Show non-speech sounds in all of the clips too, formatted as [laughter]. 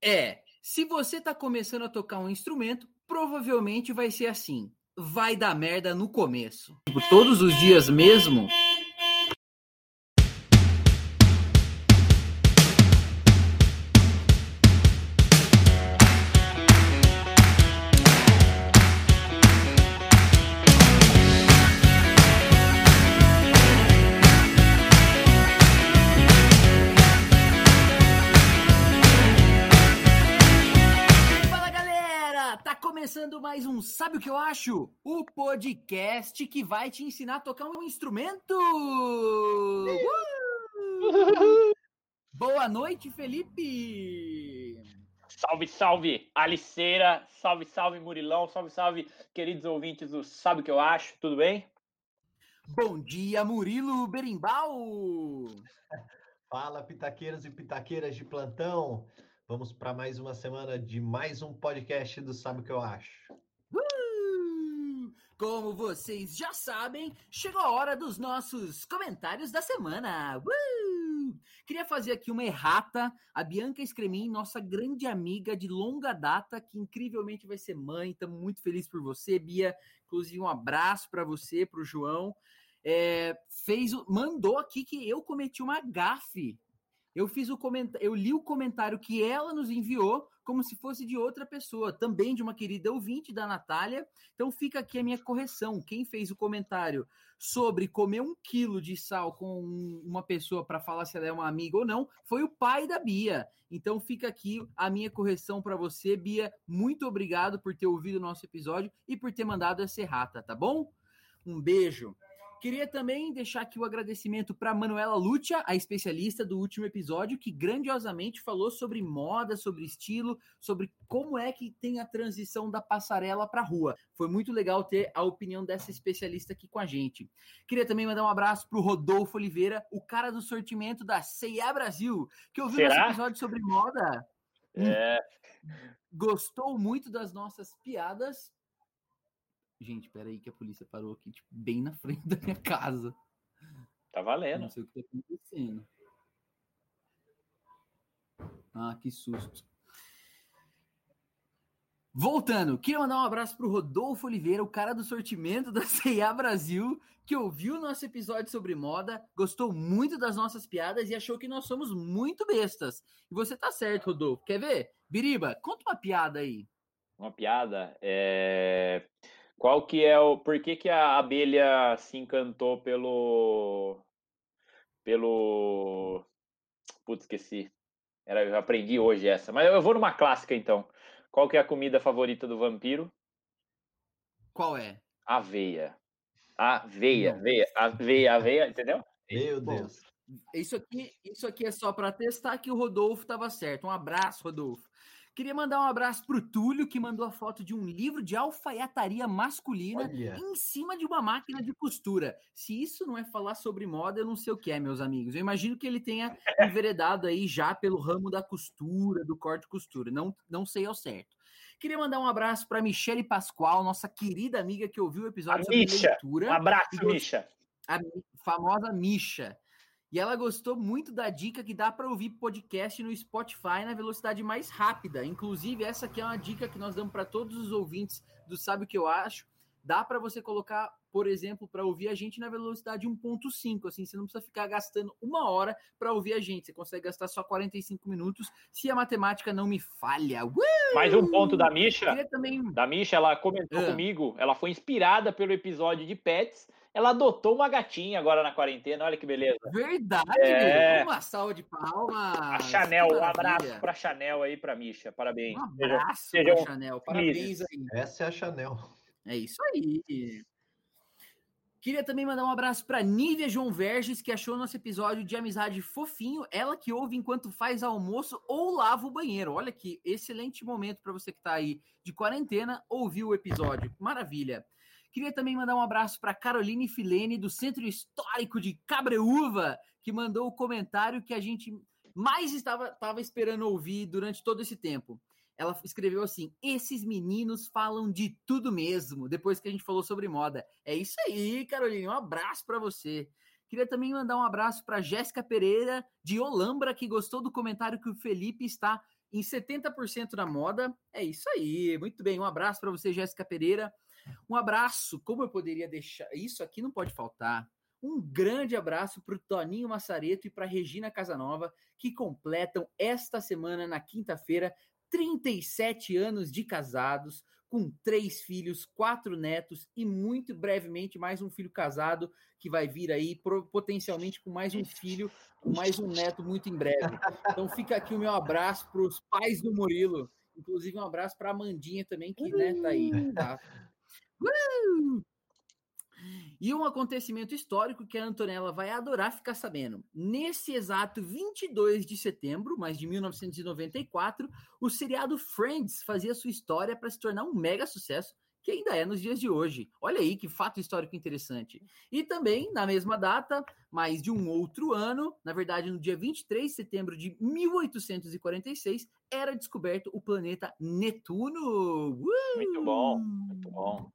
É, se você tá começando a tocar um instrumento, provavelmente vai ser assim. Vai dar merda no começo. Tipo, todos os dias mesmo, Sabe o que eu acho? O podcast que vai te ensinar a tocar um instrumento! Uh! Boa noite, Felipe! Salve, salve, Aliceira, salve, salve, Murilão, salve, salve, queridos ouvintes do Sabe o que eu acho? Tudo bem? Bom dia, Murilo Berimbau! Fala, pitaqueiros e pitaqueiras de plantão. Vamos para mais uma semana de mais um podcast do Sabe o que eu acho. Como vocês já sabem, chegou a hora dos nossos comentários da semana. Uh! Queria fazer aqui uma errata. A Bianca Escremin, nossa grande amiga de longa data, que incrivelmente vai ser mãe. Estamos muito felizes por você, Bia. Inclusive, um abraço para você, para o João. É, fez, mandou aqui que eu cometi uma gafe. Eu fiz o comentário, eu li o comentário que ela nos enviou como se fosse de outra pessoa, também de uma querida ouvinte da Natália. Então fica aqui a minha correção. Quem fez o comentário sobre comer um quilo de sal com uma pessoa para falar se ela é uma amiga ou não foi o pai da Bia. Então fica aqui a minha correção para você, Bia. Muito obrigado por ter ouvido o nosso episódio e por ter mandado essa errata, tá bom? Um beijo. Queria também deixar aqui o agradecimento para Manuela Lucia, a especialista do último episódio, que grandiosamente falou sobre moda, sobre estilo, sobre como é que tem a transição da passarela para a rua. Foi muito legal ter a opinião dessa especialista aqui com a gente. Queria também mandar um abraço para o Rodolfo Oliveira, o cara do sortimento da C&A Brasil, que ouviu Será? nosso episódio sobre moda. É, gostou muito das nossas piadas. Gente, peraí que a polícia parou aqui, tipo, bem na frente [laughs] da minha casa. tá valendo. Não sei o que tá acontecendo. Ah, que susto. Voltando, queria mandar um abraço pro Rodolfo Oliveira, o cara do sortimento da [laughs] C&A Brasil, que ouviu o nosso episódio sobre moda, gostou muito das nossas piadas e achou que nós somos muito bestas. E você tá certo, Rodolfo. Quer ver? Biriba, conta uma piada aí. Uma piada. É... Qual que é o. Por que, que a abelha se encantou pelo. Pelo. Putz, esqueci. Era, eu aprendi hoje essa. Mas eu vou numa clássica então. Qual que é a comida favorita do vampiro? Qual é? Aveia. Aveia, aveia, aveia, aveia, entendeu? Meu Bom, Deus. Isso aqui, isso aqui é só para testar que o Rodolfo estava certo. Um abraço, Rodolfo. Queria mandar um abraço pro Túlio, que mandou a foto de um livro de alfaiataria masculina Olha. em cima de uma máquina de costura. Se isso não é falar sobre moda, eu não sei o que é, meus amigos. Eu imagino que ele tenha [laughs] enveredado aí já pelo ramo da costura, do corte costura. Não, não sei ao certo. Queria mandar um abraço para Michele Pascoal, nossa querida amiga que ouviu o episódio A sobre Misha. leitura Um abraço, E Misha. a famosa Misha. E ela gostou muito da dica que dá para ouvir podcast no Spotify na velocidade mais rápida. Inclusive, essa aqui é uma dica que nós damos para todos os ouvintes do Sabe o que eu acho. Dá para você colocar, por exemplo, para ouvir a gente na velocidade 1.5, assim, você não precisa ficar gastando uma hora para ouvir a gente. Você consegue gastar só 45 minutos, se a matemática não me falha. Uh! Mais um ponto da Misha. Também Da Misha, ela comentou Ah. comigo, ela foi inspirada pelo episódio de Pets. Ela adotou uma gatinha agora na quarentena, olha que beleza. Verdade! É. Uma salva de palmas! A Chanel, um abraço pra Chanel aí, pra Misha, parabéns. Um Seja- abraço sejam pra Chanel. Parabéns aí. Essa é a Chanel. É isso aí. Queria também mandar um abraço para Nívia João Verges, que achou nosso episódio de amizade fofinho. Ela que ouve enquanto faz almoço ou lava o banheiro. Olha que excelente momento para você que está aí de quarentena ouvir o episódio. Maravilha. Queria também mandar um abraço para Caroline Filene, do Centro Histórico de Cabreúva, que mandou o comentário que a gente mais estava, estava esperando ouvir durante todo esse tempo. Ela escreveu assim: esses meninos falam de tudo mesmo, depois que a gente falou sobre moda. É isso aí, Caroline. Um abraço para você. Queria também mandar um abraço para Jéssica Pereira, de Olambra, que gostou do comentário que o Felipe está em 70% na moda. É isso aí, muito bem. Um abraço para você, Jéssica Pereira. Um abraço, como eu poderia deixar? Isso aqui não pode faltar. Um grande abraço para o Toninho Massareto e para Regina Casanova, que completam esta semana, na quinta-feira, 37 anos de casados, com três filhos, quatro netos e muito brevemente mais um filho casado que vai vir aí, potencialmente com mais um filho, mais um neto muito em breve. Então fica aqui o meu abraço para os pais do Murilo, inclusive um abraço para a Amandinha também, que né, tá aí. Tá? Uh! E um acontecimento histórico que a Antonella vai adorar ficar sabendo. Nesse exato 22 de setembro, mas de 1994, o seriado Friends fazia sua história para se tornar um mega sucesso que ainda é nos dias de hoje. Olha aí que fato histórico interessante. E também, na mesma data, mais de um outro ano, na verdade, no dia 23 de setembro de 1846, era descoberto o planeta Netuno. Uh! Muito bom, muito bom.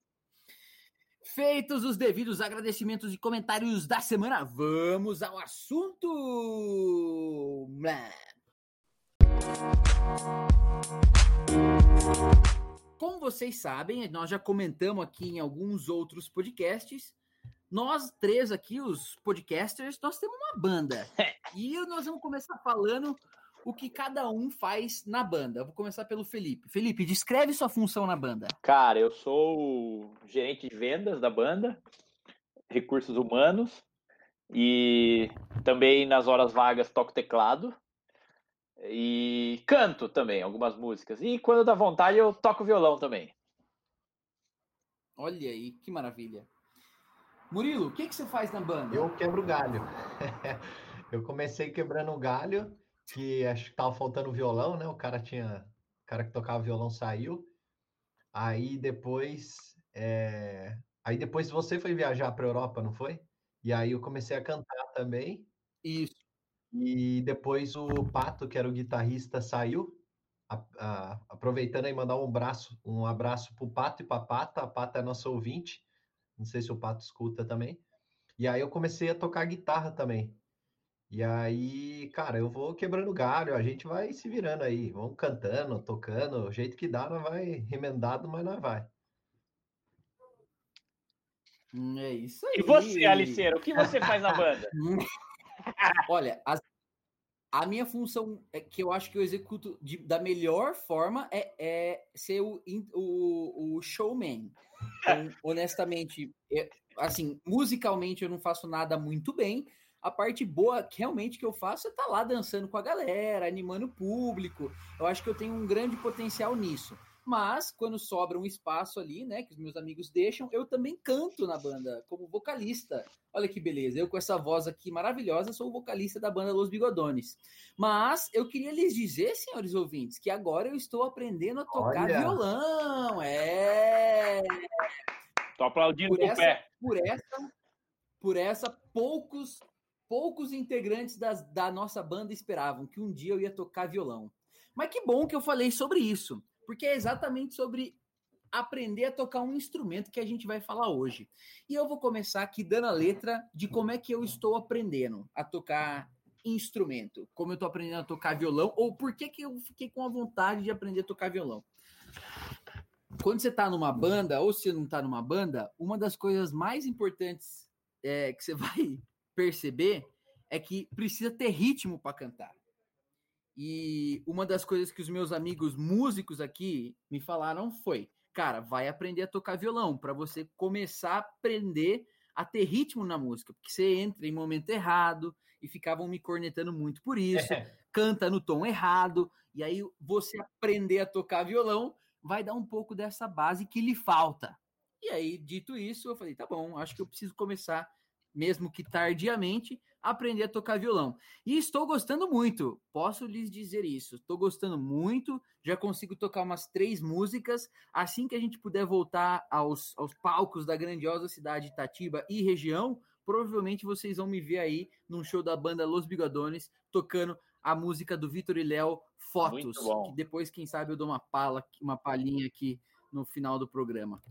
Feitos os devidos agradecimentos e comentários da semana, vamos ao assunto! Como vocês sabem, nós já comentamos aqui em alguns outros podcasts. Nós três aqui, os podcasters, nós temos uma banda. [laughs] e nós vamos começar falando o que cada um faz na banda. Eu vou começar pelo Felipe. Felipe, descreve sua função na banda. Cara, eu sou o gerente de vendas da banda, recursos humanos, e também nas horas vagas toco teclado. E canto também algumas músicas. E quando dá vontade, eu toco violão também. Olha aí, que maravilha. Murilo, o que, que você faz na banda? Eu quebro galho. [laughs] eu comecei quebrando galho que acho que tava faltando violão, né? O cara tinha. O cara que tocava violão saiu. Aí depois. É... Aí depois você foi viajar para Europa, não foi? E aí eu comecei a cantar também. Isso. E depois o Pato, que era o guitarrista, saiu. A, a, aproveitando aí mandar um abraço, um abraço pro Pato e pra Pata. A Pata é nosso ouvinte. Não sei se o Pato escuta também. E aí eu comecei a tocar guitarra também. E aí, cara, eu vou quebrando galho, a gente vai se virando aí, vamos cantando, tocando, o jeito que dá, não vai remendado, mas não vai. É isso aí. E você, Aliceiro, o que você faz na banda? [laughs] Olha, a, a, minha função é que eu acho que eu executo de, da melhor forma é, é ser o, o, o showman. Então, [laughs] honestamente, é, assim, musicalmente eu não faço nada muito bem, a parte boa realmente que eu faço é estar tá lá dançando com a galera, animando o público. Eu acho que eu tenho um grande potencial nisso. Mas quando sobra um espaço ali, né, que os meus amigos deixam, eu também canto na banda como vocalista. Olha que beleza, eu com essa voz aqui maravilhosa sou o vocalista da banda Los Bigodones. Mas eu queria lhes dizer, senhores ouvintes, que agora eu estou aprendendo a tocar Olha. violão. É. Tô aplaudindo por essa, pé. Por essa, por essa poucos poucos integrantes das, da nossa banda esperavam que um dia eu ia tocar violão. Mas que bom que eu falei sobre isso, porque é exatamente sobre aprender a tocar um instrumento que a gente vai falar hoje. E eu vou começar aqui dando a letra de como é que eu estou aprendendo a tocar instrumento, como eu estou aprendendo a tocar violão, ou por que, que eu fiquei com a vontade de aprender a tocar violão. Quando você está numa banda, ou se não está numa banda, uma das coisas mais importantes é, que você [laughs] vai perceber é que precisa ter ritmo para cantar. E uma das coisas que os meus amigos músicos aqui me falaram foi: cara, vai aprender a tocar violão para você começar a aprender a ter ritmo na música, porque você entra em momento errado e ficavam me cornetando muito por isso, é. canta no tom errado, e aí você aprender a tocar violão vai dar um pouco dessa base que lhe falta. E aí, dito isso, eu falei: tá bom, acho que eu preciso começar mesmo que tardiamente, aprender a tocar violão. E estou gostando muito, posso lhes dizer isso. Estou gostando muito, já consigo tocar umas três músicas. Assim que a gente puder voltar aos, aos palcos da grandiosa cidade de Itatiba e região, provavelmente vocês vão me ver aí num show da banda Los Bigodones tocando a música do Vitor e Léo Fotos, que depois, quem sabe, eu dou uma pala, uma palhinha aqui no final do programa.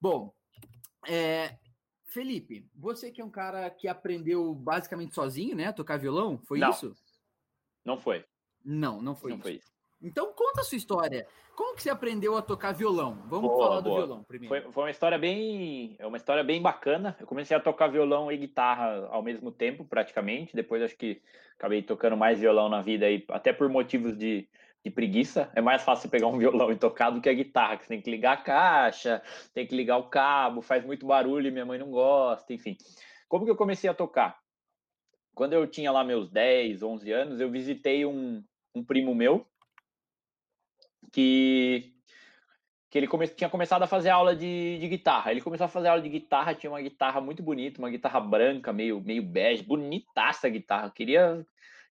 Bom, é, Felipe, você que é um cara que aprendeu basicamente sozinho, né, a tocar violão, foi não, isso? Não foi. Não, não foi não isso. Foi isso. Então conta a sua história. Como que você aprendeu a tocar violão? Vamos boa, falar do boa. violão primeiro. Foi, foi, uma história bem, é uma história bem bacana. Eu comecei a tocar violão e guitarra ao mesmo tempo, praticamente. Depois acho que acabei tocando mais violão na vida aí, até por motivos de, de preguiça. É mais fácil pegar um [laughs] violão e tocar do que a guitarra, que você tem que ligar a caixa, tem que ligar o cabo, faz muito barulho e minha mãe não gosta, enfim. Como que eu comecei a tocar? Quando eu tinha lá meus 10, 11 anos, eu visitei um, um primo meu que que ele come, tinha começado a fazer aula de, de, guitarra. Ele começou a fazer aula de guitarra, tinha uma guitarra muito bonita, uma guitarra branca, meio, meio bege, bonitaça a guitarra. Queria,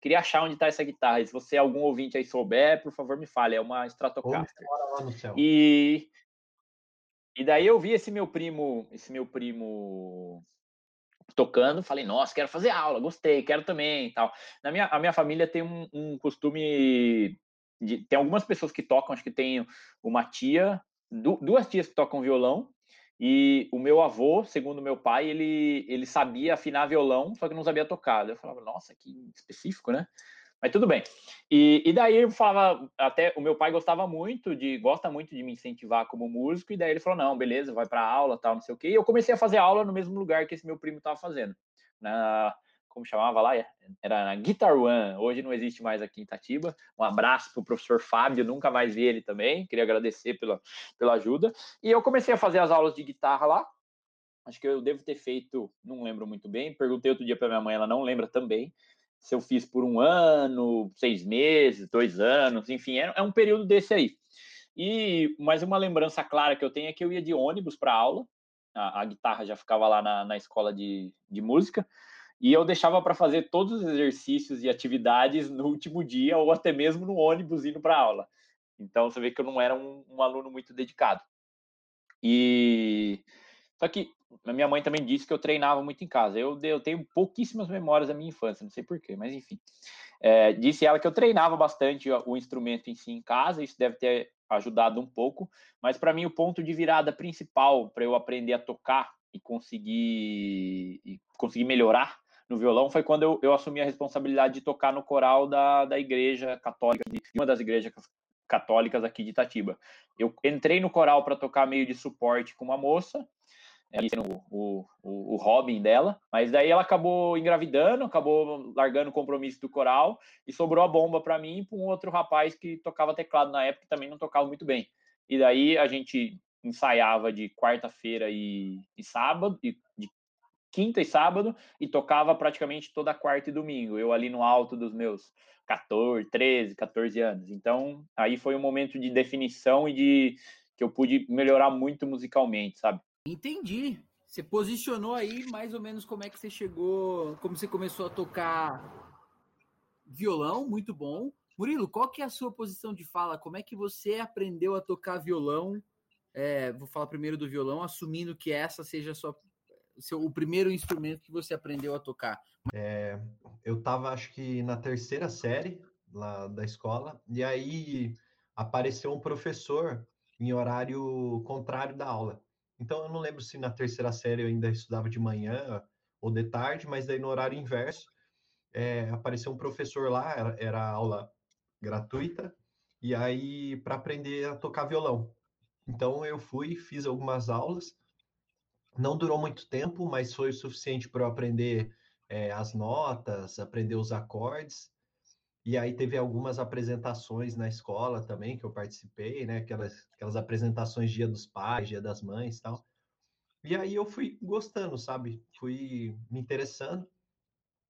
queria achar onde está essa guitarra. E se você, algum ouvinte aí souber, por favor, me fale. É uma Stratocaster. E, e daí eu vi esse meu primo, esse meu primo tocando, falei, nossa, quero fazer aula, gostei, quero também tal. Na minha, a minha família tem um, um costume de, tem algumas pessoas que tocam, acho que tem uma tia, du, duas tias que tocam violão, e o meu avô, segundo meu pai, ele, ele sabia afinar violão, só que não sabia tocar. Eu falava, nossa, que específico, né? Mas tudo bem. E, e daí eu falava, até o meu pai gostava muito de, gosta muito de me incentivar como músico, e daí ele falou, não, beleza, vai para aula, tal, não sei o quê. E eu comecei a fazer aula no mesmo lugar que esse meu primo estava fazendo, na, como chamava lá? Era na Guitar One, hoje não existe mais aqui em Itatiba. Um abraço para o professor Fábio, nunca mais vi ele também, queria agradecer pela, pela ajuda. E eu comecei a fazer as aulas de guitarra lá, acho que eu devo ter feito, não lembro muito bem, perguntei outro dia para minha mãe, ela não lembra também, se eu fiz por um ano, seis meses, dois anos, enfim, é, é um período desse aí. E mais uma lembrança clara que eu tenho é que eu ia de ônibus para aula, a, a, guitarra já ficava lá na, na escola de, de música, e eu deixava para fazer todos os exercícios e atividades no último dia ou até mesmo no ônibus indo para aula. Então você vê que eu não era um, um, aluno muito dedicado. E só que a minha mãe também disse que eu treinava muito em casa. Eu, eu tenho pouquíssimas memórias da minha infância, não sei porquê, mas enfim. É, disse ela que eu treinava bastante o instrumento em si em casa, isso deve ter ajudado um pouco, mas para mim o ponto de virada principal para eu aprender a tocar e conseguir, e conseguir melhorar no violão foi quando eu, eu assumi a responsabilidade de tocar no coral da, da igreja católica, de uma das igrejas católicas aqui de Itatiba. Eu entrei no coral para tocar meio de suporte com uma moça, sendo o, o, o Robin dela, mas daí ela acabou engravidando, acabou largando o compromisso do coral e sobrou a bomba para mim e para um outro rapaz que tocava teclado na época e também não tocava muito bem. E daí a gente ensaiava de quarta-feira e, e, sábado, e de quinta e sábado e tocava praticamente toda quarta e domingo. Eu ali no alto dos meus 14, 13, 14 anos. Então, aí foi um momento de definição e de que eu pude melhorar muito musicalmente, sabe? Entendi. Você posicionou aí mais ou menos como é que você chegou, como você começou a tocar violão, muito bom. Murilo, qual que é a sua posição de fala? Como é que você aprendeu a tocar violão? É, vou falar primeiro do violão, assumindo que essa seja a sua seu, o primeiro instrumento que você aprendeu a tocar? É, eu estava, acho que na terceira série lá da escola, e aí apareceu um professor em horário contrário da aula. Então eu não lembro se na terceira série eu ainda estudava de manhã ou de tarde, mas daí no horário inverso é, apareceu um professor lá, era, era aula gratuita, e aí para aprender a tocar violão. Então eu fui, fiz algumas aulas, não durou muito tempo, mas foi o suficiente para eu aprender é, as notas, aprender os acordes. E aí teve algumas apresentações na escola também que eu participei, né? Aquelas, aquelas apresentações Dia dos Pais, Dia das Mães, tal. E aí eu fui gostando, sabe? Fui me interessando.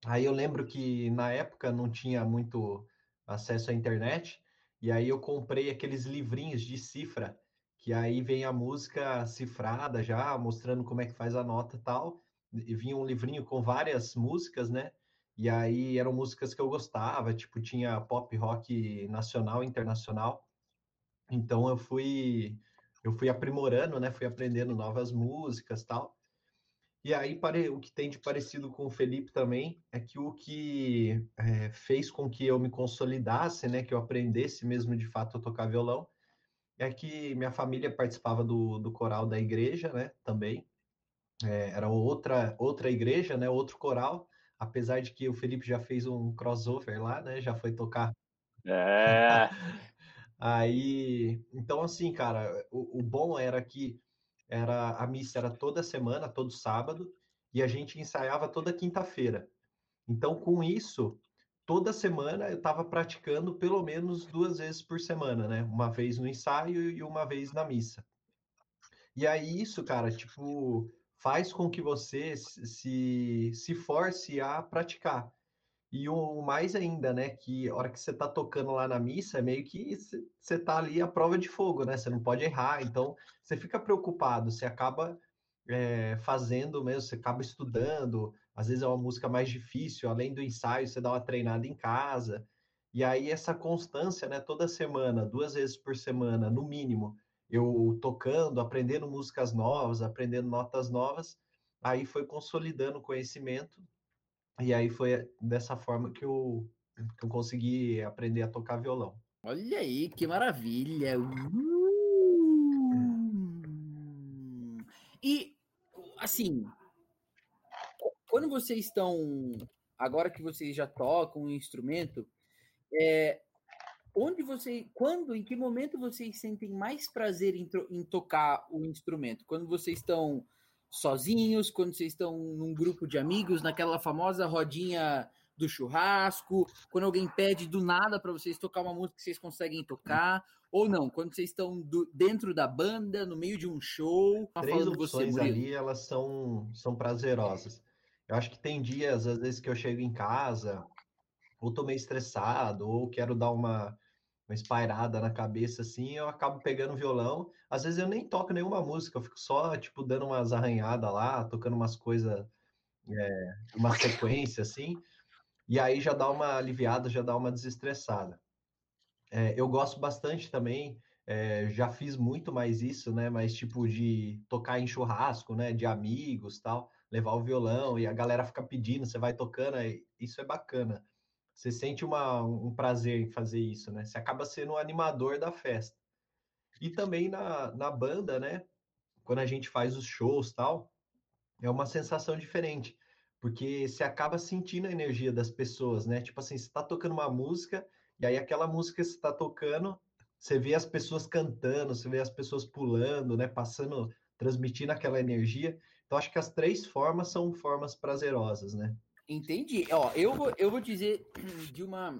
Aí eu lembro que na época não tinha muito acesso à internet, e aí eu comprei aqueles livrinhos de cifra que aí vem a música cifrada já, mostrando como é que faz a nota tal. E vinha um livrinho com várias músicas, né? E aí eram músicas que eu gostava, tipo, tinha pop rock nacional internacional. Então eu fui eu fui aprimorando, né? Fui aprendendo novas músicas, tal. E aí, o que tem de parecido com o Felipe também é que o que é, fez com que eu me consolidasse, né, que eu aprendesse mesmo de fato a tocar violão, é que minha família participava do, do coral da igreja, né, também. É, era outra, outra igreja, né, outro coral, apesar de que o Felipe já fez um crossover lá, né, já foi tocar. É. [laughs] aí, então assim, cara, o, o bom era que era a missa era toda semana, todo sábado, e a gente ensaiava toda quinta-feira. Então, com isso, toda semana eu estava praticando pelo menos duas vezes por semana, né? Uma vez no ensaio e uma vez na missa. E aí isso, cara, tipo, faz com que você se, se force a praticar. E o mais ainda, né, que a hora que você tá tocando lá na missa, é meio que você tá ali a prova de fogo, né? Você não pode errar, então você fica preocupado, você acaba é, fazendo mesmo, você acaba estudando, às vezes é uma música mais difícil, além do ensaio, você dá uma treinada em casa. E aí essa constância, né, toda semana, duas vezes por semana, no mínimo, eu tocando, aprendendo músicas novas, aprendendo notas novas, aí foi consolidando o conhecimento e aí foi dessa forma que eu, que eu consegui aprender a tocar violão. Olha aí, que maravilha! Uh! E, assim, quando vocês estão. Agora que vocês já tocam um instrumento, é, onde você. Quando, em que momento vocês sentem mais prazer em, em tocar o instrumento? Quando vocês estão sozinhos, quando vocês estão num grupo de amigos, naquela famosa rodinha do churrasco, quando alguém pede do nada para vocês tocar uma música que vocês conseguem tocar, ou não, quando vocês estão do, dentro da banda, no meio de um show, tá Três opções você, ali, elas são, são prazerosas. Eu acho que tem dias, às vezes, que eu chego em casa, ou tô meio estressado, ou quero dar uma, uma espairada na cabeça assim, eu acabo pegando o violão. Às vezes eu nem toco nenhuma música, eu fico só, tipo, dando umas arranhadas lá, tocando umas coisas, é, uma sequência assim, e aí já dá uma aliviada, já dá uma desestressada. É, eu gosto bastante também, é, já fiz muito mais isso, né? Mas tipo de tocar em churrasco, né? De amigos tal, levar o violão e a galera fica pedindo, você vai tocando, isso é bacana. Você sente uma, um prazer em fazer isso, né? Você acaba sendo o animador da festa. E também na, na banda, né? Quando a gente faz os shows tal, é uma sensação diferente, porque você acaba sentindo a energia das pessoas, né? Tipo assim, você tá tocando uma música, e aí aquela música que você tá tocando, você vê as pessoas cantando, você vê as pessoas pulando, né? Passando, transmitindo aquela energia. Então, acho que as três formas são formas prazerosas, né? Entendi. Ó, eu vou, eu vou dizer [clears throat] de uma,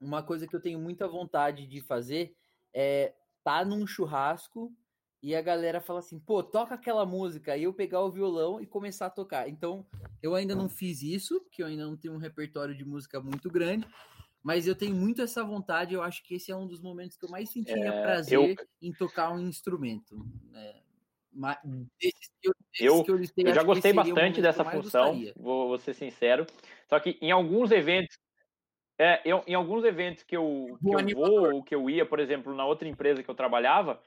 uma coisa que eu tenho muita vontade de fazer é tá num churrasco e a galera fala assim, pô, toca aquela música, e eu pegar o violão e começar a tocar. Então, eu ainda não fiz isso, porque eu ainda não tenho um repertório de música muito grande, mas eu tenho muito essa vontade, eu acho que esse é um dos momentos que eu mais sentia é, prazer eu... em tocar um instrumento. Né? eu, eu, eu, já gostei bastante dessa função, vou, vou, ser sincero. Só que em alguns eventos, é, eu, em alguns eventos que eu, que eu vou ou que eu ia, por exemplo, na outra empresa que eu trabalhava,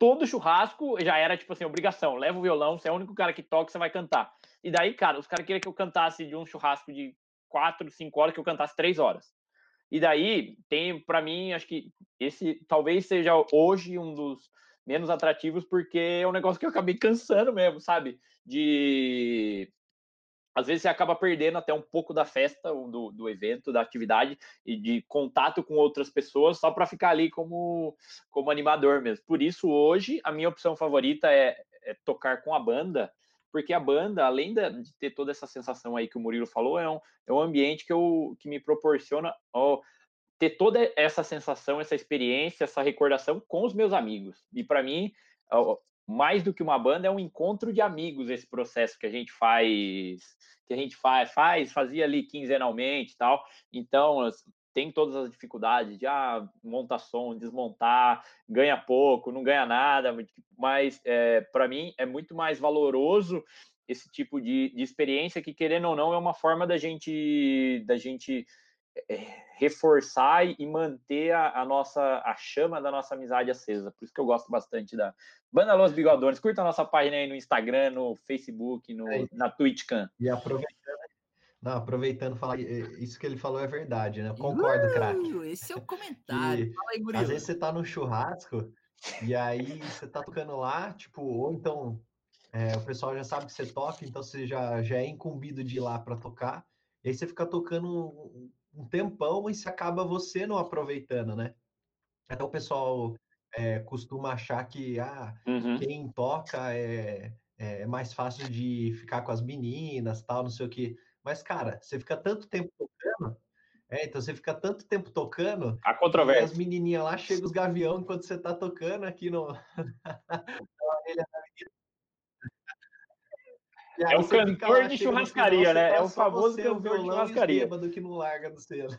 todo churrasco já era tipo assim, obrigação, leva o violão, você é o único cara que toca, você vai cantar. E daí, cara, os caras queriam que eu cantasse de um churrasco de quatro, cinco horas, que eu cantasse três horas. E daí, tem, para mim, acho que esse talvez seja hoje um dos menos atrativos, porque é um negócio que eu acabei cansando mesmo, sabe? De. Às vezes você acaba perdendo até um pouco da festa, do, do evento, da atividade e de contato com outras pessoas só para ficar ali como, como animador mesmo. Por isso, hoje, a minha opção favorita é, é tocar com a banda, porque a banda, além de ter toda essa sensação aí que o Murilo falou, é um, é um ambiente que, eu, que me proporciona ó, ter toda essa sensação, essa experiência, essa recordação com os meus amigos. E para mim, mais do que uma banda, é um encontro de amigos esse processo que a gente faz, que a gente faz, faz fazia ali quinzenalmente tal. Então, tem todas as dificuldades de ah, montar som, desmontar, ganha pouco, não ganha nada, mas é, para mim é muito mais valoroso esse tipo de, de experiência que, querendo ou não, é uma forma da gente da gente reforçar e manter a, a, nossa a chama da nossa amizade acesa. Por isso que eu gosto bastante da Banda Los Bigodones. Curta a nossa página aí no Instagram, no Facebook, no, é. na TwitchCam. E aproveitando, não, aproveitando falar, isso que ele falou é verdade, né? Eu concordo, uh, craque. Esse é o comentário. Fala aí, Às vezes você tá no churrasco e aí você tá tocando lá, tipo, ou então é, o pessoal já sabe que você toca, então você já, já é incumbido de ir lá para tocar. E aí você fica tocando um, tempão e se acaba você não aproveitando, né? Até o pessoal é, costuma achar que ah, uhum. quem toca é, é mais fácil de ficar com as meninas, tal, não sei o que. Mas, cara, você fica tanto tempo tocando, é, então você fica tanto tempo tocando. A controvérsia. as menininhas lá chegam os gavião enquanto você tá tocando aqui no. [laughs] é o cantor de churrascaria, né? É o famoso cantor de churrascaria. do que não larga do selo.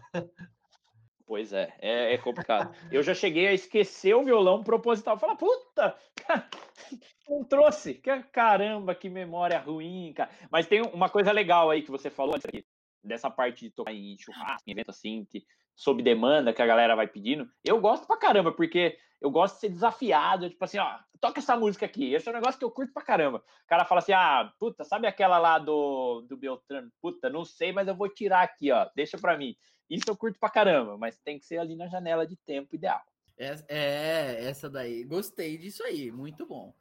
Pois é, é, é, complicado. Eu já cheguei a esquecer o violão proposital. Falar, puta, [laughs] não trouxe. Caramba, que memória ruim, cara. Mas tem uma coisa legal aí que você falou antes aqui, dessa parte de tocar em churrasco, em evento assim, que, sob demanda, que a galera vai pedindo. Eu gosto pra caramba, porque eu gosto de ser desafiado, tipo assim, ó, toca essa música aqui. Esse é um negócio que eu curto pra caramba. O cara fala assim, ah, puta, sabe aquela lá do, do Beltrano? Puta, não sei, mas eu vou tirar aqui, ó, deixa pra mim. Isso eu curto pra caramba, mas tem que ser ali na janela de tempo ideal. É, é essa daí. Gostei disso aí, muito bom.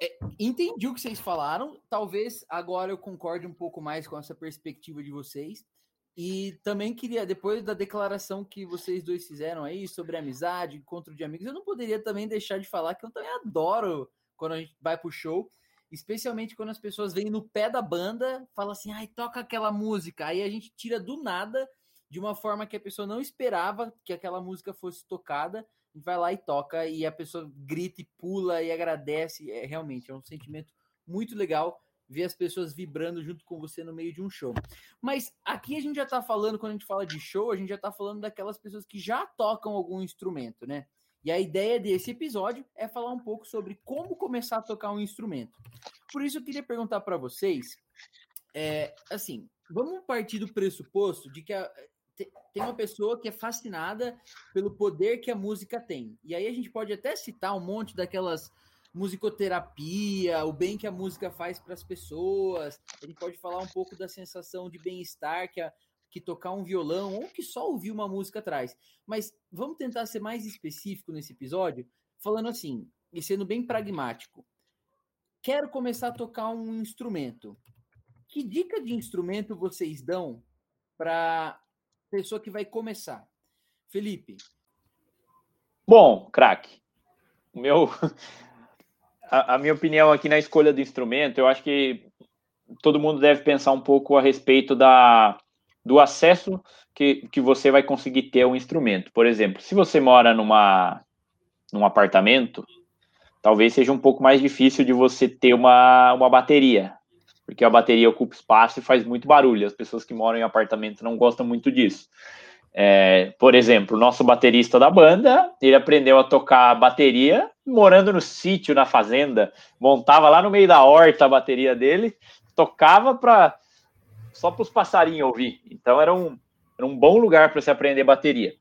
É, entendi o que vocês falaram. Talvez agora eu concorde um pouco mais com essa perspectiva de vocês. E também queria, depois da declaração que vocês dois fizeram aí sobre amizade, encontro de amigos, eu não poderia também deixar de falar que eu também adoro quando a gente vai pro show, especialmente quando as pessoas vêm no pé da banda, falam assim, ai, toca aquela música. Aí a gente tira do nada, de uma forma que a pessoa não esperava que aquela música fosse tocada, vai lá e toca, e a pessoa grita e pula e agradece. É realmente é um sentimento muito legal ver as pessoas vibrando junto com você no meio de um show. Mas aqui a gente já tá falando, quando a gente fala de show, a gente já tá falando daquelas pessoas que já tocam algum instrumento, né? E a ideia desse episódio é falar um pouco sobre como começar a tocar um instrumento. Por isso eu queria perguntar para vocês, é, assim, vamos partir do pressuposto de que a, tem uma pessoa que é fascinada pelo poder que a música tem. E aí a gente pode até citar um monte daquelas musicoterapia, o bem que a música faz para as pessoas. Gente pode falar um pouco da sensação de bem-estar que, que tocar um violão ou que só ouvir uma música traz. Mas vamos tentar ser mais específico nesse episódio, falando assim, e sendo bem pragmático. Quero começar a tocar um instrumento. Que dica de instrumento vocês dão para pessoa que vai começar? Felipe. Bom, craque. O meu [laughs] a, minha opinião aqui na escolha do instrumento, eu acho que todo mundo deve pensar um pouco a respeito da, do acesso que, que você vai conseguir ter ao instrumento. Por exemplo, se você mora numa, num apartamento, talvez seja um pouco mais difícil de você ter uma, uma bateria, porque a bateria ocupa espaço e faz muito barulho. As pessoas que moram em apartamento não gostam muito disso. É, por exemplo, o nosso baterista da banda, ele aprendeu a tocar bateria morando no sítio, na fazenda, montava lá no meio da horta a bateria dele, tocava para só para os passarinhos ouvir. Então era um, era um bom lugar para se aprender bateria.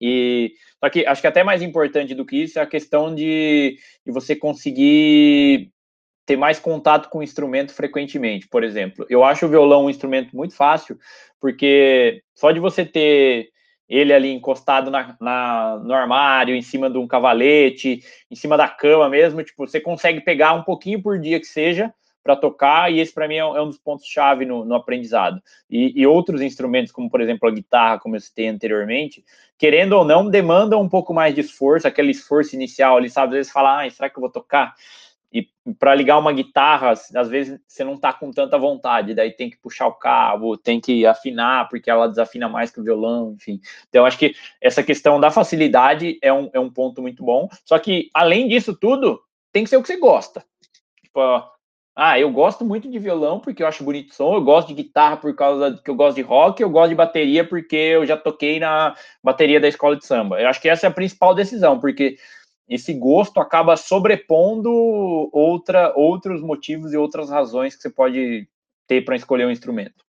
E só que acho que até mais importante do que isso é a questão de, de você conseguir ter mais contato com o instrumento frequentemente. Por exemplo, eu acho o violão um instrumento muito fácil, porque só de você ter ele ali encostado na, na, no armário, em cima de um cavalete, em cima da cama mesmo, tipo, você consegue pegar um pouquinho por dia que seja para tocar, e esse para mim é, é, um dos pontos-chave no, no, aprendizado. E, e, outros instrumentos, como por exemplo a guitarra, como eu citei anteriormente, querendo ou não, demandam um pouco mais de esforço, aquele esforço inicial ali, sabe? Às vezes fala, ah, será que eu vou tocar? E para ligar uma guitarra, às vezes você não está com tanta vontade, daí tem que puxar o cabo, tem que afinar, porque ela desafina mais que o violão, enfim. Então, acho que essa questão da facilidade é um, é um ponto muito bom. Só que, além disso tudo, tem que ser o que você gosta. Tipo, ah, eu gosto muito de violão porque eu acho bonito o som, eu gosto de guitarra por causa que eu gosto de rock, eu gosto de bateria porque eu já toquei na bateria da escola de samba. Eu acho que essa é a principal decisão, porque esse gosto acaba sobrepondo outra, outros motivos e outras razões que você pode ter para escolher um instrumento.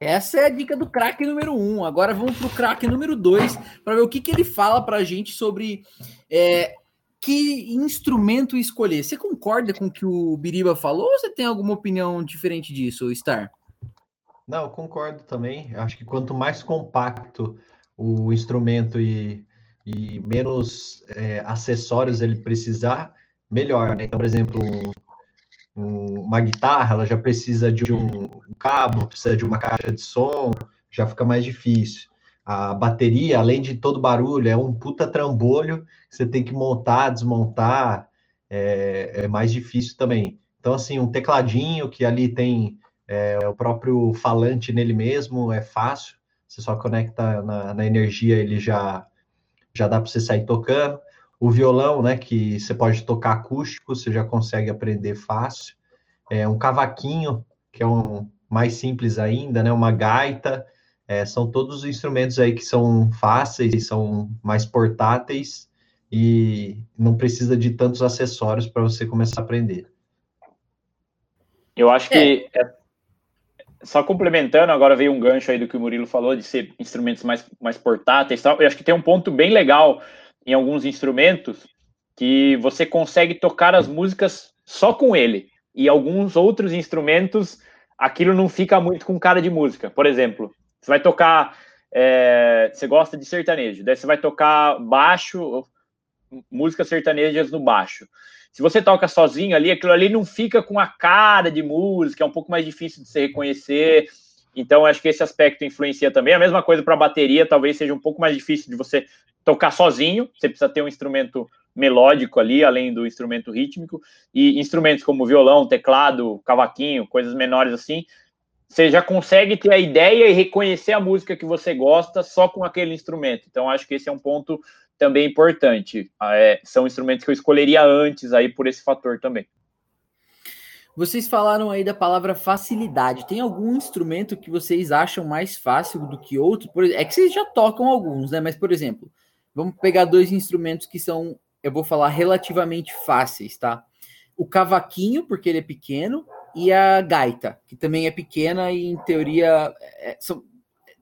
Essa é a dica do craque número um. Agora vamos para o craque número dois para ver o que, que ele fala para a gente sobre é, que instrumento escolher. Você concorda com o que o Biriba falou ou você tem alguma opinião diferente disso, Star? Não, concordo também. Acho que quanto mais compacto o instrumento e, e menos é, acessórios ele precisar, melhor. Né? Então, por exemplo, uma guitarra, ela já precisa de um cabo, precisa de uma caixa de som, já fica mais difícil. A bateria, além de todo barulho, é um puta trambolho, você tem que montar, desmontar, é, é mais difícil também. Então, assim, um tecladinho que ali tem é, o próprio falante nele mesmo, é fácil, você só conecta na, na energia, ele já, já dá para você sair tocando o violão, né, que você pode tocar acústico, você já consegue aprender fácil. É, um cavaquinho, que é um mais simples ainda, né, uma gaita, é, são todos os instrumentos aí que são fáceis, são mais portáteis e não precisa de tantos acessórios para você começar a aprender. Eu acho que é. Só complementando, agora veio um gancho aí do que o Murilo falou de ser instrumentos mais, mais portáteis. Eu acho que tem um ponto bem legal em alguns instrumentos que você consegue tocar as músicas só com ele. E alguns outros instrumentos, aquilo não fica muito com cara de música. Por exemplo, você vai tocar. É, você gosta de sertanejo, daí você vai tocar baixo, músicas sertanejas no baixo. Se você toca sozinho ali, aquilo ali não fica com a cara de música, é um pouco mais difícil de se reconhecer. Então, acho que esse aspecto influencia também. A mesma coisa para a bateria, talvez seja um pouco mais difícil de você tocar sozinho, você precisa ter um instrumento melódico ali, além do instrumento rítmico, e instrumentos como violão, teclado, cavaquinho, coisas menores assim, você já consegue ter a ideia e reconhecer a música que você gosta só com aquele instrumento. Então, acho que esse é um ponto também importante. Ah, é, são instrumentos que eu escolheria antes aí por esse fator também. Vocês falaram aí da palavra facilidade. Tem algum instrumento que vocês acham mais fácil do que outro? É que vocês já tocam alguns, né? Mas, por exemplo, Vamos pegar dois instrumentos que são, eu vou falar, relativamente fáceis, tá? O cavaquinho, porque ele é pequeno, e a gaita, que também é pequena e, em teoria, é, são,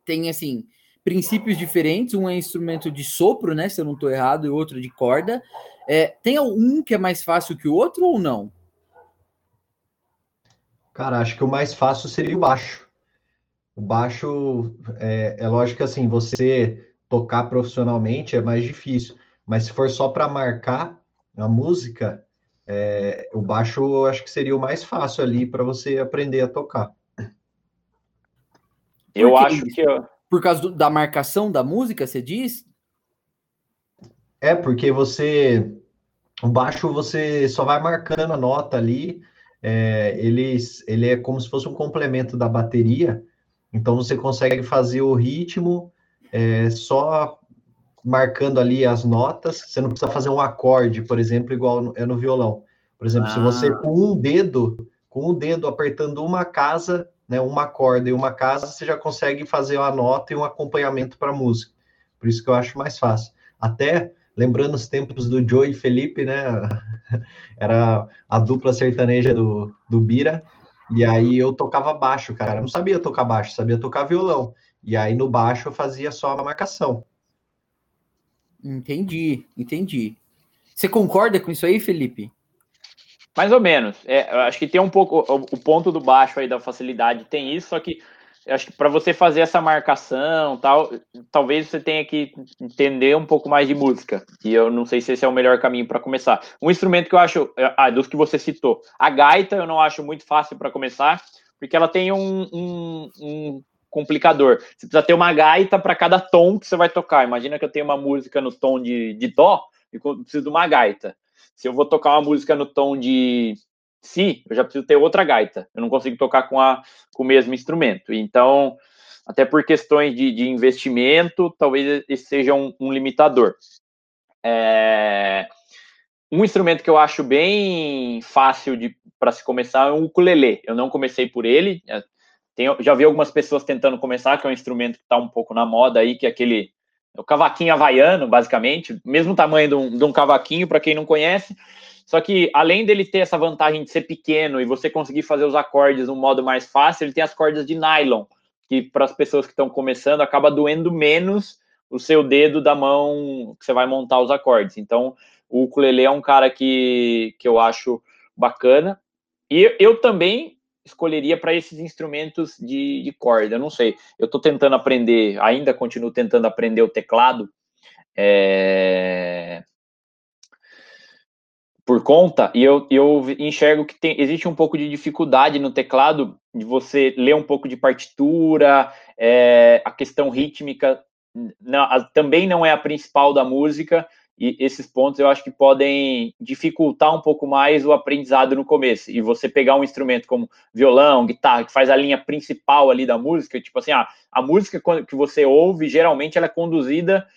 tem, assim, princípios diferentes. Um é instrumento de sopro, né? Se eu não estou errado, e outro de corda. É, tem um que é mais fácil que o outro ou não? Cara, acho que o mais fácil seria o baixo. O baixo, é, é lógico que assim, você tocar profissionalmente é mais difícil. Mas se for só para marcar a música, é, o baixo eu acho que seria o mais fácil ali para você aprender a tocar. Eu acho que. Eu... Por causa do, da marcação da música, você diz? É, porque você. O baixo você só vai marcando a nota ali. É, ele, ele é como se fosse um complemento da bateria. Então você consegue fazer o ritmo é, só marcando ali as notas. Você não precisa fazer um acorde, por exemplo, igual é no violão. Por exemplo, ah. se você ah. com um dedo, com um dedo apertando uma casa, né, uma corda e uma casa, você já consegue fazer uma nota e um acompanhamento para música. Por isso que eu acho mais fácil. Até lembrando os tempos do Joe e Felipe, né? [laughs] Era a dupla sertaneja do, do Bira. E aí eu tocava baixo, cara. Eu não sabia tocar baixo, sabia tocar violão. E aí no baixo eu fazia só uma marcação. Entendi, entendi. Você concorda com isso aí, Felipe? Mais ou menos. É, acho que tem um pouco o, ponto do baixo aí da facilidade tem isso, só que acho que para você fazer essa marcação, tal, talvez você tenha que entender um pouco mais de música. E eu não sei se esse é o melhor caminho para começar. Um instrumento que eu acho, ah, dos que você citou, a gaita eu não acho muito fácil para começar, porque ela tem um, um, um complicador. Você precisa ter uma gaita para cada tom que você vai tocar. Imagina que eu tenho uma música no tom de, de dó e preciso de uma gaita. Se eu vou tocar uma música no tom de si, eu já preciso ter outra gaita. Eu não consigo tocar com, a, com o mesmo instrumento. Então, até por questões de, de investimento, talvez esse seja um, um limitador. É... Um instrumento que eu acho bem fácil para se começar é o ukulele. Eu não comecei por ele, tem, já vi algumas pessoas tentando começar, que é um instrumento que está um pouco na moda aí, que é aquele é o cavaquinho havaiano, basicamente, mesmo tamanho de um, de um cavaquinho, para quem não conhece. Só que, além dele ter essa vantagem de ser pequeno e você conseguir fazer os acordes de um modo mais fácil, ele tem as cordas de nylon, que para as pessoas que estão começando acaba doendo menos o seu dedo da mão que você vai montar os acordes. Então, o ukulele é um cara que, que eu acho bacana. E eu também escolheria para esses instrumentos de, de corda. Eu não sei. Eu estou tentando aprender, ainda continuo tentando aprender o teclado. É... Por conta, e eu, eu enxergo que tem, existe um pouco de dificuldade no teclado de você ler um pouco de partitura, é, a questão rítmica não, a, também não é a principal da música, e esses pontos eu acho que podem dificultar um pouco mais o aprendizado no começo. E você pegar um instrumento como violão, guitarra, que faz a linha principal ali da música, tipo assim, ah, a música que você ouve, geralmente ela é conduzida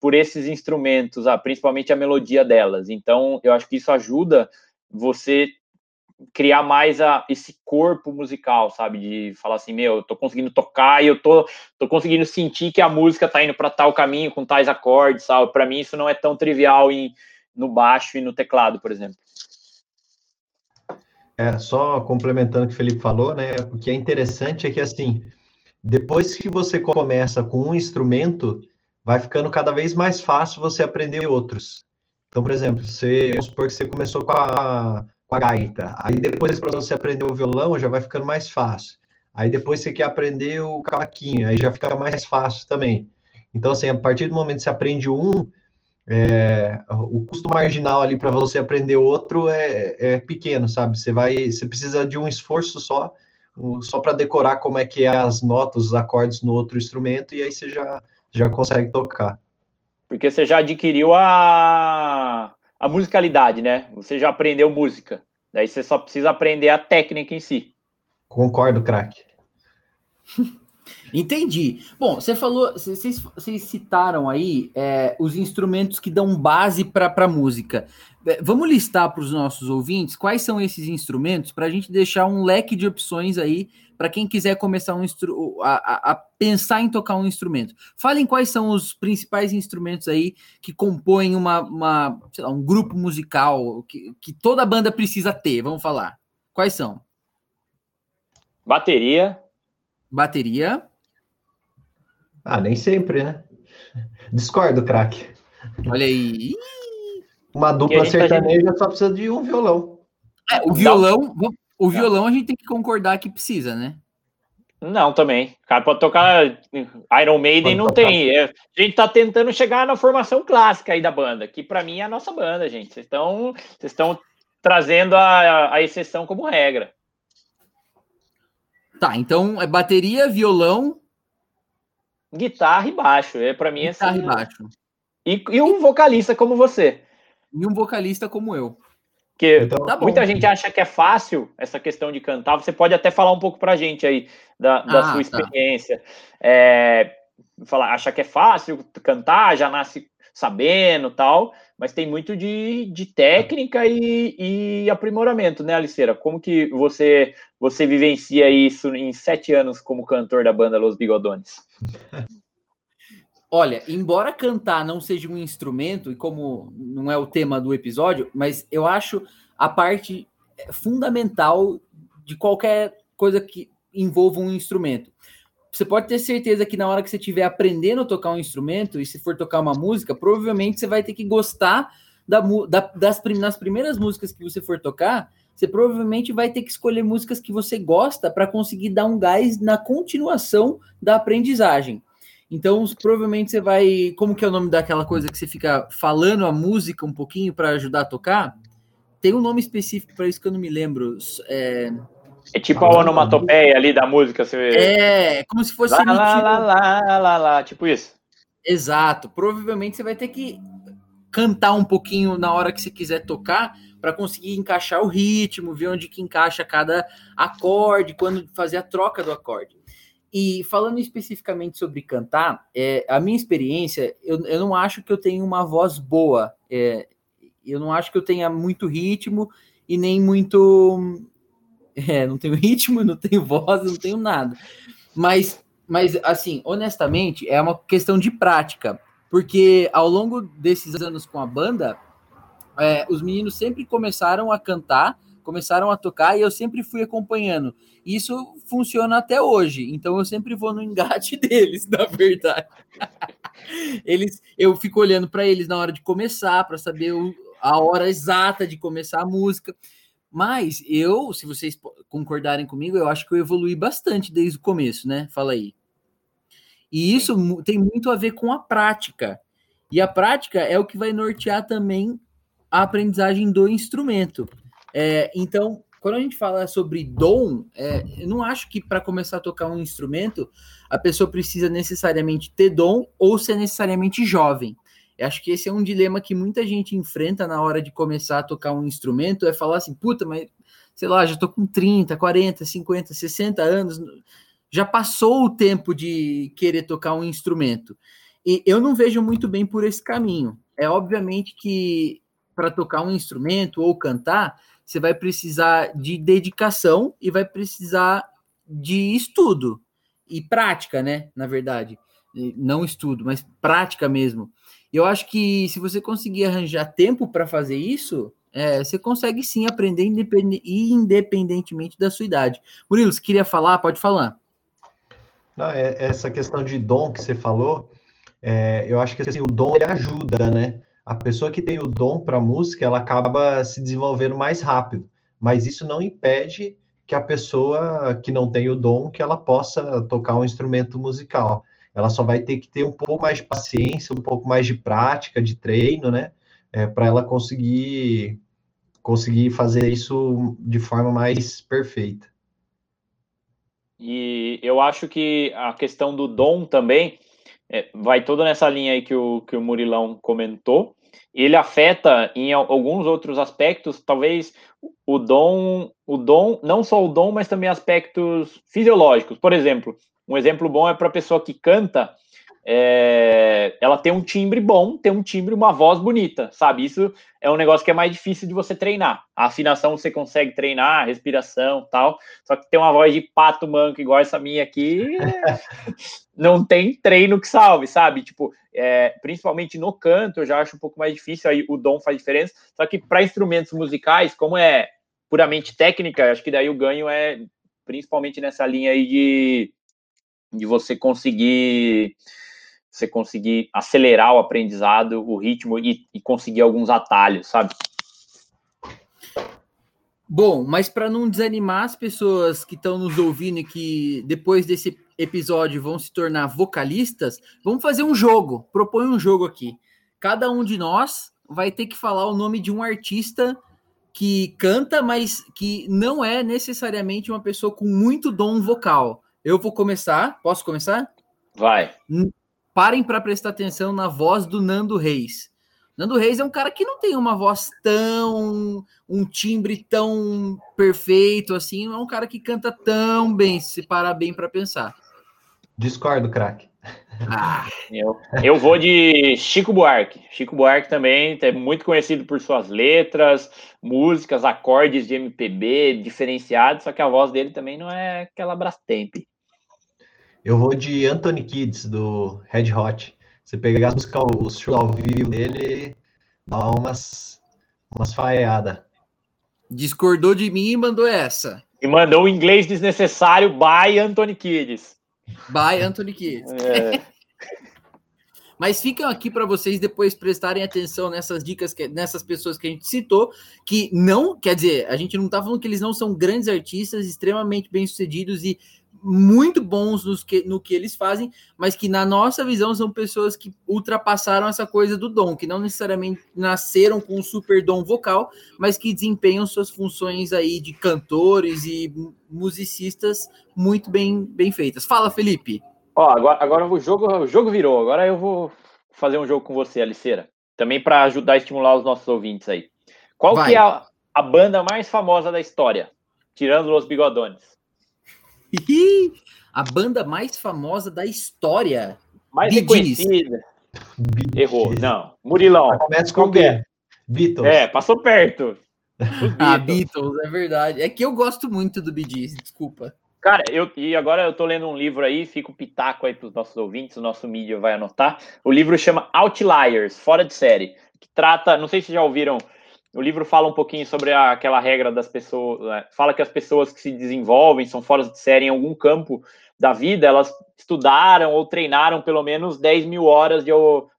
por esses instrumentos, ah, principalmente a melodia delas. Então, eu acho que isso ajuda você criar mais a, esse corpo musical, sabe? De falar assim, meu, eu tô conseguindo tocar e eu tô, tô conseguindo sentir que a música tá indo para tal caminho, com tais acordes, sabe? Para mim isso não é tão trivial em, no baixo e no teclado, por exemplo. É, só complementando o que o Felipe falou, né? O que é interessante é que, assim, depois que você começa com um instrumento, vai ficando cada vez mais fácil você aprender outros. Então, por exemplo, você, vamos supor que você começou com a, com a gaita. Aí depois, para você aprender o violão, já vai ficando mais fácil. Aí depois você quer aprender o cavaquinho, aí já fica mais fácil também. Então, assim, a partir do momento que você aprende um, é, o custo marginal ali para você aprender outro é, é, pequeno, sabe? Você vai, você precisa de um esforço só, só para decorar como é que é as notas, os acordes no outro instrumento, e aí você já, já consegue tocar. Porque você já adquiriu a, a musicalidade, né? Você já aprendeu música. Daí você só precisa aprender a técnica em si. Concordo, craque. [laughs] Entendi. Bom, você falou, vocês, citaram aí é, os instrumentos que dão base para a música. É, vamos listar para os nossos ouvintes quais são esses instrumentos para a gente deixar um leque de opções aí para quem quiser começar um a, a, pensar em tocar um instrumento. Falem quais são os principais instrumentos aí que compõem uma, uma lá, um grupo musical que, que toda banda precisa ter. Vamos falar. Quais são? Bateria. Bateria. Ah, nem sempre, né? Discordo, craque. Olha aí. Uma dupla sertaneja só precisa de um violão. É, o violão, o violão a gente tem que concordar que precisa, né? Não, também. O cara pode tocar Iron Maiden, pode não tocar. tem. É, a gente tá tentando chegar na formação clássica aí da banda, que para mim é a nossa banda, gente. Vocês estão vocês estão trazendo a, a exceção como regra. Tá, então é bateria, violão, guitarra e baixo. É para mim guitarra assim. Guitarra e baixo. E, e um vocalista como você. E um vocalista como eu. Porque então, tá muita gente acha que é fácil essa questão de cantar. Você pode até falar um pouco pra gente aí da, da ah, sua tá. experiência. Tá. É, falar, acha que é fácil cantar, já nasce sabendo tal, mas tem muito de, de técnica e, e aprimoramento, né, Aliceira? Como que você você vivencia isso em sete anos como cantor da banda Los Bigodones? Olha, embora cantar não seja um instrumento, e como não é o tema do episódio, mas eu acho a parte fundamental de qualquer coisa que envolva um instrumento. Você pode ter certeza que na hora que você estiver aprendendo a tocar um instrumento, e se for tocar uma música, provavelmente você vai ter que gostar da, da, das nas primeiras músicas que você for tocar, você provavelmente vai ter que escolher músicas que você gosta para conseguir dar um gás na continuação da aprendizagem. Então, provavelmente você vai. Como que é o nome daquela coisa que você fica falando a música um pouquinho para ajudar a tocar? Tem um nome específico para isso que eu não me lembro. É, é tipo a onomatopeia ali da música. Você... É, como se fosse. Lá, lá, lá, lá, lá, lá, tipo isso. Exato. Provavelmente você vai ter que cantar um pouquinho na hora que você quiser tocar para conseguir encaixar o ritmo, ver onde que encaixa cada acorde, quando fazer a troca do acorde. E falando especificamente sobre cantar, é, a minha experiência, eu, eu não acho que eu tenho uma voz boa. É, eu não acho que eu tenha muito ritmo e nem muito. É, não tenho [laughs] ritmo, não tenho voz, não tenho nada. Mas, mas, assim, honestamente, é uma questão de prática. Porque ao longo desses anos com a banda, é, os meninos sempre começaram a cantar começaram a tocar e eu sempre fui acompanhando. Isso funciona até hoje, então eu sempre vou no engate [laughs] deles, na verdade. [laughs] eles, eu fico olhando para eles na hora de começar, para saber o, a hora exata de começar a música. Mas eu, se vocês concordarem comigo, eu acho que eu evolui bastante desde o começo, né? Fala aí. E isso tem muito a ver com a prática. E a prática é o que vai nortear também a aprendizagem do instrumento. É, então, quando a gente fala sobre dom, é, eu não acho que para começar a tocar um instrumento a pessoa precisa necessariamente ter dom ou ser necessariamente jovem. Eu acho que esse é um dilema que muita gente enfrenta na hora de começar a tocar um instrumento, é falar assim, puta, mas sei lá, já tô com 30, 40, 50, 60 anos, já passou o tempo de querer tocar um instrumento. E eu não vejo muito bem por esse caminho. É obviamente que para tocar um instrumento ou cantar, você vai precisar de dedicação e vai precisar de estudo e prática, né? Na verdade, não estudo, mas prática mesmo. Eu acho que se você conseguir arranjar tempo para fazer isso, é, você consegue sim aprender independente, independentemente da sua idade. Murilo, você queria falar? Pode falar. Não, é, essa questão de dom que você falou, é, eu acho que assim, o dom ele ajuda, né? A pessoa que tem o dom para música, ela acaba se desenvolvendo mais rápido, mas isso não impede que a pessoa que não tem o dom, que ela possa tocar um instrumento musical ela só vai ter que ter um pouco mais de paciência, um pouco mais de prática, de treino, né? É, para ela conseguir conseguir fazer isso de forma mais perfeita. E eu acho que a questão do dom também é, vai toda nessa linha aí que o, que o Murilão comentou. Ele afeta em alguns outros aspectos, talvez o dom, o dom, não só o dom, mas também aspectos fisiológicos. Por exemplo, um exemplo bom é para a pessoa que canta, é, ela tem um timbre bom, tem um timbre, uma voz bonita, sabe? Isso é um negócio que é mais difícil de você treinar. A afinação você consegue treinar, a respiração tal. Só que ter uma voz de pato manco igual essa minha aqui, [laughs] não tem treino que salve, sabe? Tipo, é, principalmente no canto, eu já acho um pouco mais difícil, aí o dom faz diferença. Só que para instrumentos musicais, como é puramente técnica, acho que daí o ganho é principalmente nessa linha aí de de você conseguir você conseguir acelerar o aprendizado, o ritmo e, e conseguir alguns atalhos, sabe? Bom, mas para não desanimar as pessoas que estão nos ouvindo e que depois desse episódio vão se tornar vocalistas, vamos fazer um jogo. Propõe um jogo aqui. Cada um de nós vai ter que falar o nome de um artista que canta, mas que não é necessariamente uma pessoa com muito dom vocal. Eu vou começar. Posso começar? Vai. Parem para prestar atenção na voz do Nando Reis. Nando Reis é um cara que não tem uma voz tão. um timbre tão perfeito assim. Não é um cara que canta tão bem, se parar bem para pensar. Discordo, craque. Ah, eu, eu vou de Chico Buarque. Chico Buarque também é muito conhecido por suas letras, músicas, acordes de MPB diferenciados, só que a voz dele também não é aquela Brastemp. Eu vou de Anthony Kids, do Red Hot. Você pegar as músicas, os shows ao vivo dele, dá umas, umas falhadas. Discordou de mim e mandou essa. E mandou o inglês desnecessário by Anthony Kids. By Anthony Kids. É. [laughs] Mas ficam aqui para vocês depois prestarem atenção nessas dicas, que, nessas pessoas que a gente citou, que não, quer dizer, a gente não está falando que eles não são grandes artistas, extremamente bem-sucedidos e muito bons nos que, no que eles fazem, mas que na nossa visão são pessoas que ultrapassaram essa coisa do dom, que não necessariamente nasceram com um super dom vocal, mas que desempenham suas funções aí de cantores e musicistas muito bem, bem feitas. Fala, Felipe. Ó, agora, agora o jogo o jogo virou. Agora eu vou fazer um jogo com você, Aliceira. Também para ajudar a estimular os nossos ouvintes aí. Qual Vai. que é a, a banda mais famosa da história? Tirando os bigodones. [laughs] a banda mais famosa da história. Mais reconhecida. Errou, não. Murilão. Começa com o quê? Beatles. É, passou perto. Beatles. [laughs] ah, Beatles, é verdade. É que eu gosto muito do Bee Gees, desculpa. Cara, eu, e agora eu tô lendo um livro aí, fica o um pitaco aí pros nossos ouvintes, o nosso mídia vai anotar. O livro chama Outliers, Fora de Série, que trata, não sei se já ouviram o livro fala um pouquinho sobre a, aquela regra das pessoas, né? fala que as pessoas que se desenvolvem, são fora de série em algum campo da vida, elas estudaram ou treinaram pelo menos 10 mil horas de,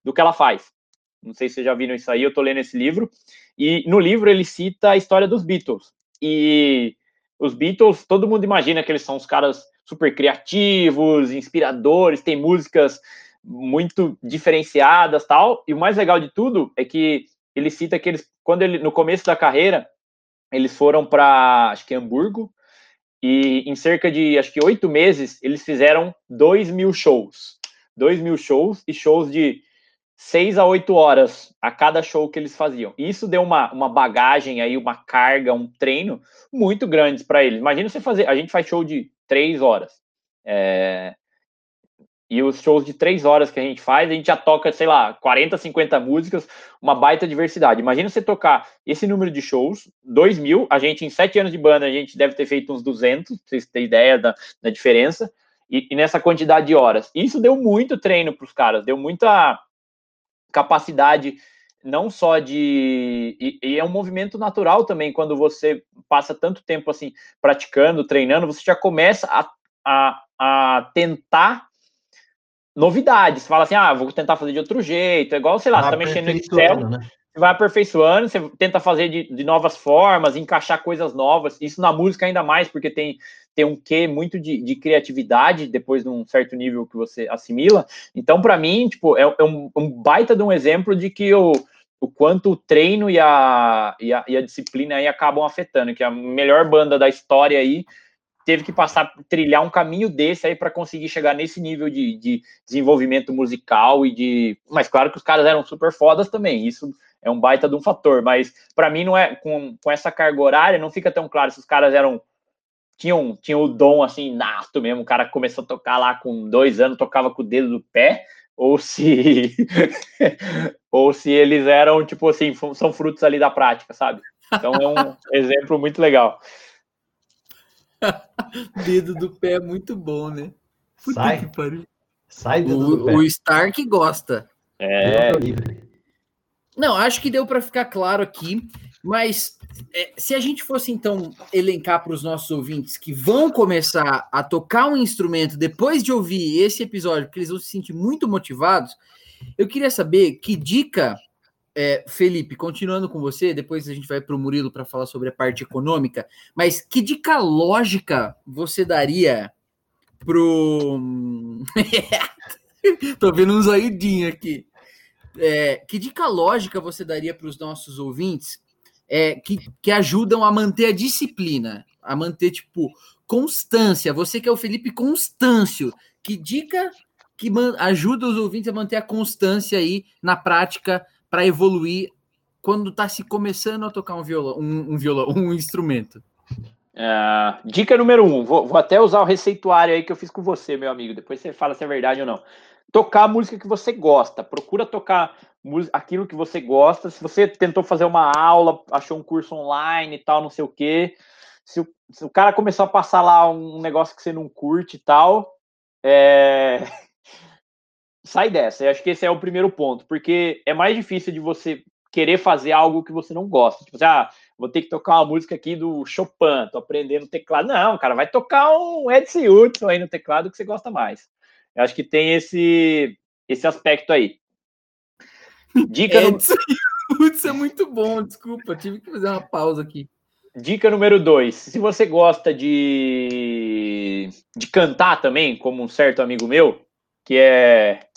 do que ela faz. Não sei se vocês já viram isso aí, eu tô lendo esse livro. E no livro ele cita a história dos Beatles. E os Beatles, todo mundo imagina que eles são os caras super criativos, inspiradores, tem músicas muito diferenciadas, tal. E o mais legal de tudo é que ele cita que eles, quando ele no começo da carreira, eles foram para acho que Hamburgo e em cerca de acho que oito meses eles fizeram dois mil shows, dois mil shows e shows de seis a oito horas a cada show que eles faziam. Isso deu uma, uma bagagem aí, uma carga, um treino muito grandes para eles. Imagina você fazer, a gente faz show de três horas. É, e os shows de três horas que a gente faz, a gente já toca, sei lá, 40, 50 músicas, uma baita diversidade. Imagina você tocar esse número de shows, 2 mil, a gente em sete anos de banda, a gente deve ter feito uns 200, pra vocês terem ideia da, da diferença, e, e, nessa quantidade de horas. Isso deu muito treino para os caras, deu muita capacidade não só de e, e, é um movimento natural também quando você passa tanto tempo assim praticando, treinando, você já começa a, a, a tentar novidades. Fala assim, ah, vou tentar fazer de outro jeito. É igual, sei lá, vai você tá mexendo no Excel, né? você vai aperfeiçoando, você tenta fazer de, de novas formas, encaixar coisas novas. Isso na música ainda mais, porque tem tem um quê muito de, de, criatividade depois de um certo nível que você assimila. Então, para mim, tipo, é, é um, um, baita de um exemplo de que o, o quanto o treino e a, e a, e a disciplina aí acabam afetando, que a melhor banda da história aí teve que passar, trilhar um caminho desse aí para conseguir chegar nesse nível de, de, desenvolvimento musical e de. Mas claro que os caras eram super fodas também, isso é um baita de um fator, mas para mim não é, com, com essa carga horária, não fica tão claro se os caras eram tinham, tinham o dom assim, nato mesmo. O cara começou a tocar lá com dois anos, tocava com o dedo do pé, ou se [laughs] ou se eles eram tipo assim, são frutos ali da prática, sabe? Então é um [laughs] exemplo muito legal. [laughs] dedo do pé é muito bom, né? Puta Sai. Que pariu. Sai dedo o, do pé. O Stark gosta. É. Não, acho que deu para ficar claro aqui, mas é, se a gente fosse então elencar para os nossos ouvintes que vão começar a tocar um instrumento depois de ouvir esse episódio, porque eles vão se sentir muito motivados, eu queria saber que dica, é, Felipe, continuando com você, depois a gente vai para o Murilo para falar sobre a parte econômica, mas que dica lógica você daria pro. [laughs] Tô vendo um zoidinho aqui. É, que dica lógica você daria para os nossos ouvintes é, que, que ajudam a manter a disciplina, a manter, tipo, constância. Você que é o Felipe Constâncio, que dica que ajuda os ouvintes a manter a constância aí na prática para evoluir quando está se começando a tocar um violão, um, um violão, [laughs] um instrumento? Uh, dica número um, vou, vou, até usar o receituário aí que eu fiz com você, meu amigo. Depois você fala se é verdade ou não. Tocar a música que você gosta. Procura tocar aquilo que você gosta. Se você tentou fazer uma aula, achou um curso online e tal, não sei o quê. Se o, se o cara começou a passar lá um negócio que você não curte e tal, é... [laughs] sai dessa. Eu acho que esse é o primeiro ponto, porque é mais difícil de você querer fazer algo que você não gosta. Tipo, assim, ah, vou ter que tocar uma música aqui do Chopin, tô aprendendo teclado. Não, cara, vai tocar um Edson Hudson aí no teclado que você gosta mais. Eu acho que tem esse, esse aspecto aí. Dica Edson no... [laughs] Hudson é muito bom, desculpa, tive que fazer uma pausa aqui. Dica número dois: se você gosta de, de cantar também, como um certo amigo meu, que é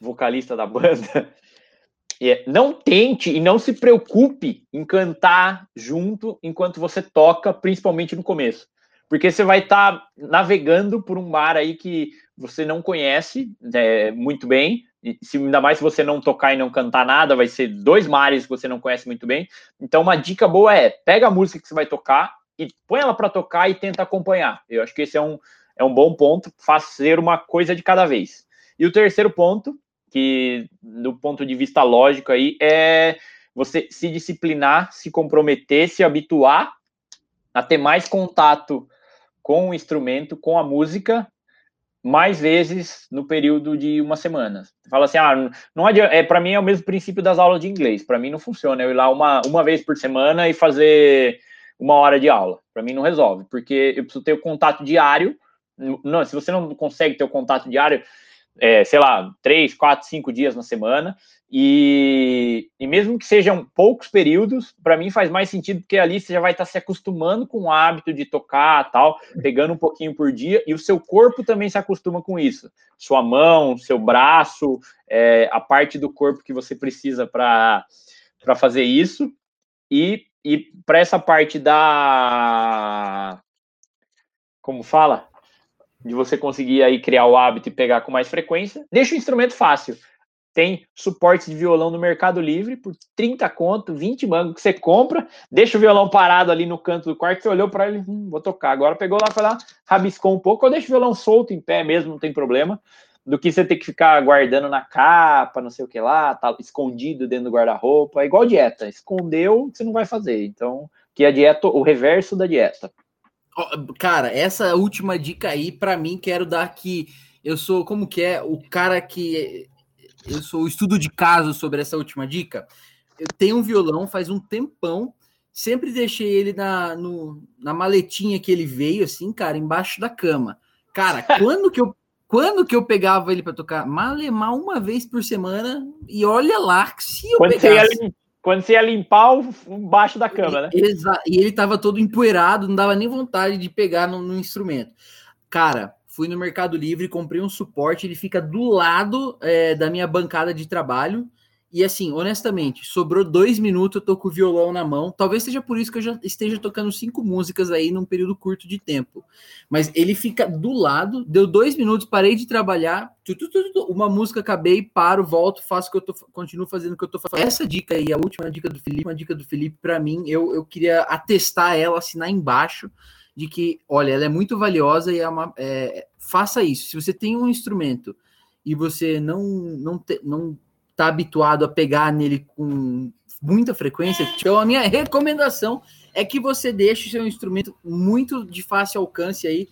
vocalista da banda, [laughs] é, não tente e não se preocupe em cantar junto enquanto você toca, principalmente no começo. Porque você vai estar tá navegando por um mar aí que você não conhece né, muito bem, e se, ainda mais se você não tocar e não cantar nada, vai ser dois mares que você não conhece muito bem. Então, uma dica boa é pega a música que você vai tocar e põe ela para tocar e tenta acompanhar. Eu acho que esse é um, é um bom ponto, fazer uma coisa de cada vez. E o terceiro ponto, que do ponto de vista lógico aí, é você se disciplinar, se comprometer, se habituar a ter mais contato com o instrumento, com a música, mais vezes no período de uma semana. Fala assim, ah, não adianta, é para mim é o mesmo princípio das aulas de inglês. Para mim não funciona eu ir lá uma, uma vez por semana e fazer uma hora de aula. Para mim não resolve, porque eu preciso ter o contato diário. Não, se você não consegue ter o contato diário, é, sei lá, três, quatro, cinco dias na semana, e, e mesmo que sejam poucos períodos, para mim faz mais sentido, porque ali você já vai estar tá se acostumando com o hábito de tocar, tal, pegando um pouquinho por dia, e o seu corpo também se acostuma com isso. Sua mão, seu braço, é, a parte do corpo que você precisa para fazer isso, e, e para essa parte da. Como fala? De você conseguir aí criar o hábito e pegar com mais frequência, deixa o instrumento fácil. Tem suporte de violão no Mercado Livre por 30 conto, 20 mangos que você compra, deixa o violão parado ali no canto do quarto, você olhou para ele, hum, vou tocar. Agora pegou lá, foi lá, rabiscou um pouco, ou deixa o violão solto em pé mesmo, não tem problema, do que você ter que ficar guardando na capa, não sei o que lá, tá escondido dentro do guarda-roupa, é igual dieta, escondeu, você não vai fazer. Então, que a dieta, o reverso da dieta. Cara, essa última dica aí, para mim, quero dar que eu sou, como que é, o cara que. Eu sou o estudo de caso sobre essa última dica. Eu tenho um violão faz um tempão, sempre deixei ele na, no, na maletinha que ele veio, assim, cara, embaixo da cama. Cara, [laughs] quando que eu. Quando que eu pegava ele para tocar? Malemar uma vez por semana, e olha lá, se eu quando pegasse... Você ia quando você ia limpar o baixo da cama, né? Exato. E ele tava todo empoeirado, não dava nem vontade de pegar no, no, instrumento. Cara, fui no Mercado Livre, comprei um suporte, ele fica do lado é, da minha bancada de trabalho. E assim, honestamente, sobrou dois minutos, eu tô com o violão na mão. Talvez seja por isso que eu já esteja tocando cinco músicas aí num período curto de tempo. Mas ele fica do lado, deu dois minutos, parei de trabalhar, tu, tu, tu, uma música, acabei, paro, volto, faço o que eu tô, continuo fazendo o que eu tô fazendo. Essa dica aí, a última dica do Felipe, uma dica do Felipe, para mim, eu, eu queria atestar ela, assinar embaixo, de que, olha, ela é muito valiosa e é uma. É, faça isso. Se você tem um instrumento e você não, não, te, não tá habituado a pegar nele com muita frequência, então a minha recomendação é que você deixe seu instrumento muito de fácil alcance aí,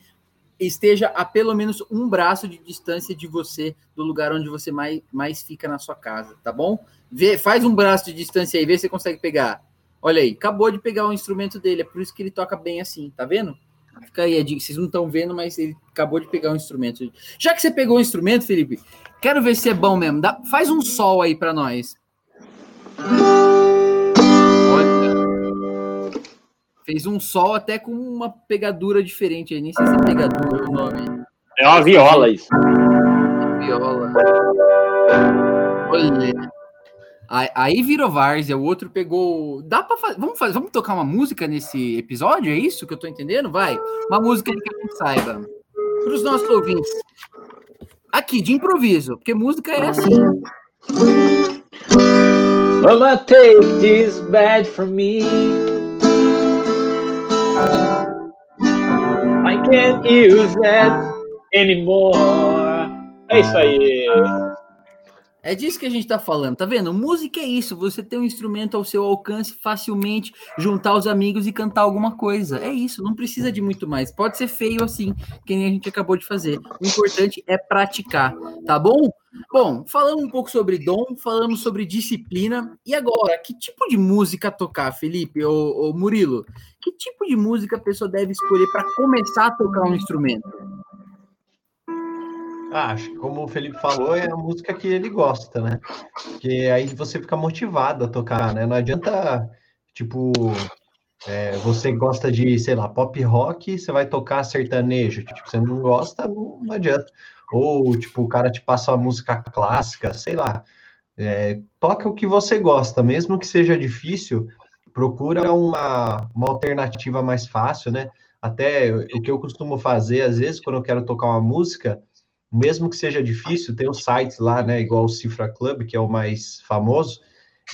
esteja a pelo menos um braço de distância de você, do lugar onde você mais, mais fica na sua casa, tá bom? Vê, faz um braço de distância aí, vê se você consegue pegar. Olha aí, acabou de pegar o instrumento dele, é por isso que ele toca bem assim, tá vendo? Fica aí vocês não estão vendo, mas ele acabou de pegar o instrumento. Já que você pegou o instrumento, Felipe, Quero ver se é bom mesmo. Dá, faz um sol aí para nós. Olha. Fez um sol até com uma pegadura diferente aí. Nem sei se é pegadura o nome. É uma viola isso. Viola. Olha. Aí virou Várzea, o outro pegou. Dá para fazer. Vamos fazer, vamos tocar uma música nesse episódio? É isso que eu tô entendendo? Vai. Uma música que a gente saiba. Para os nossos ouvintes. Aqui, de improviso, porque música é assim. Mama, take this bad from me. I can't use that anymore. É isso aí. É disso que a gente tá falando, tá vendo? Música é isso, você ter um instrumento ao seu alcance facilmente, juntar os amigos e cantar alguma coisa. É isso, não precisa de muito mais. Pode ser feio assim, que nem a gente acabou de fazer. O importante é praticar, tá bom? Bom, falando um pouco sobre dom, falamos sobre disciplina. E agora, que tipo de música tocar, Felipe ou, ou Murilo? Que tipo de música a pessoa deve escolher para começar a tocar um instrumento? Ah, acho que como o Felipe falou, é a música que ele gosta, né? Porque aí você fica motivado a tocar, né? Não adianta, tipo, é, você gosta de, sei lá, pop rock, você vai tocar sertanejo. Tipo, você não gosta, não, não adianta. Ou, tipo, o cara te passa uma música clássica, sei lá. É, toca o que você gosta, mesmo que seja difícil, procura uma, uma alternativa mais fácil, né? Até o que eu costumo fazer, às vezes, quando eu quero tocar uma música, mesmo que seja difícil, tem os sites lá, né, igual o Cifra Club, que é o mais famoso,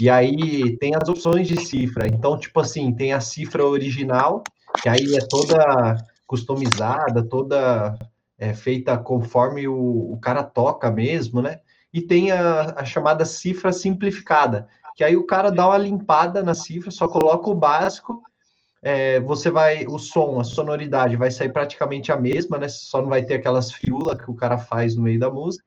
e aí tem as opções de cifra. Então, tipo assim, tem a cifra original, que aí é toda customizada, toda é, feita conforme o, o, cara toca mesmo, né? E tem a, a chamada cifra simplificada, que aí o cara dá uma limpada na cifra, só coloca o básico, é, você vai, o som, a sonoridade vai sair praticamente a mesma, né? Só não vai ter aquelas firulas que o cara faz no meio da música.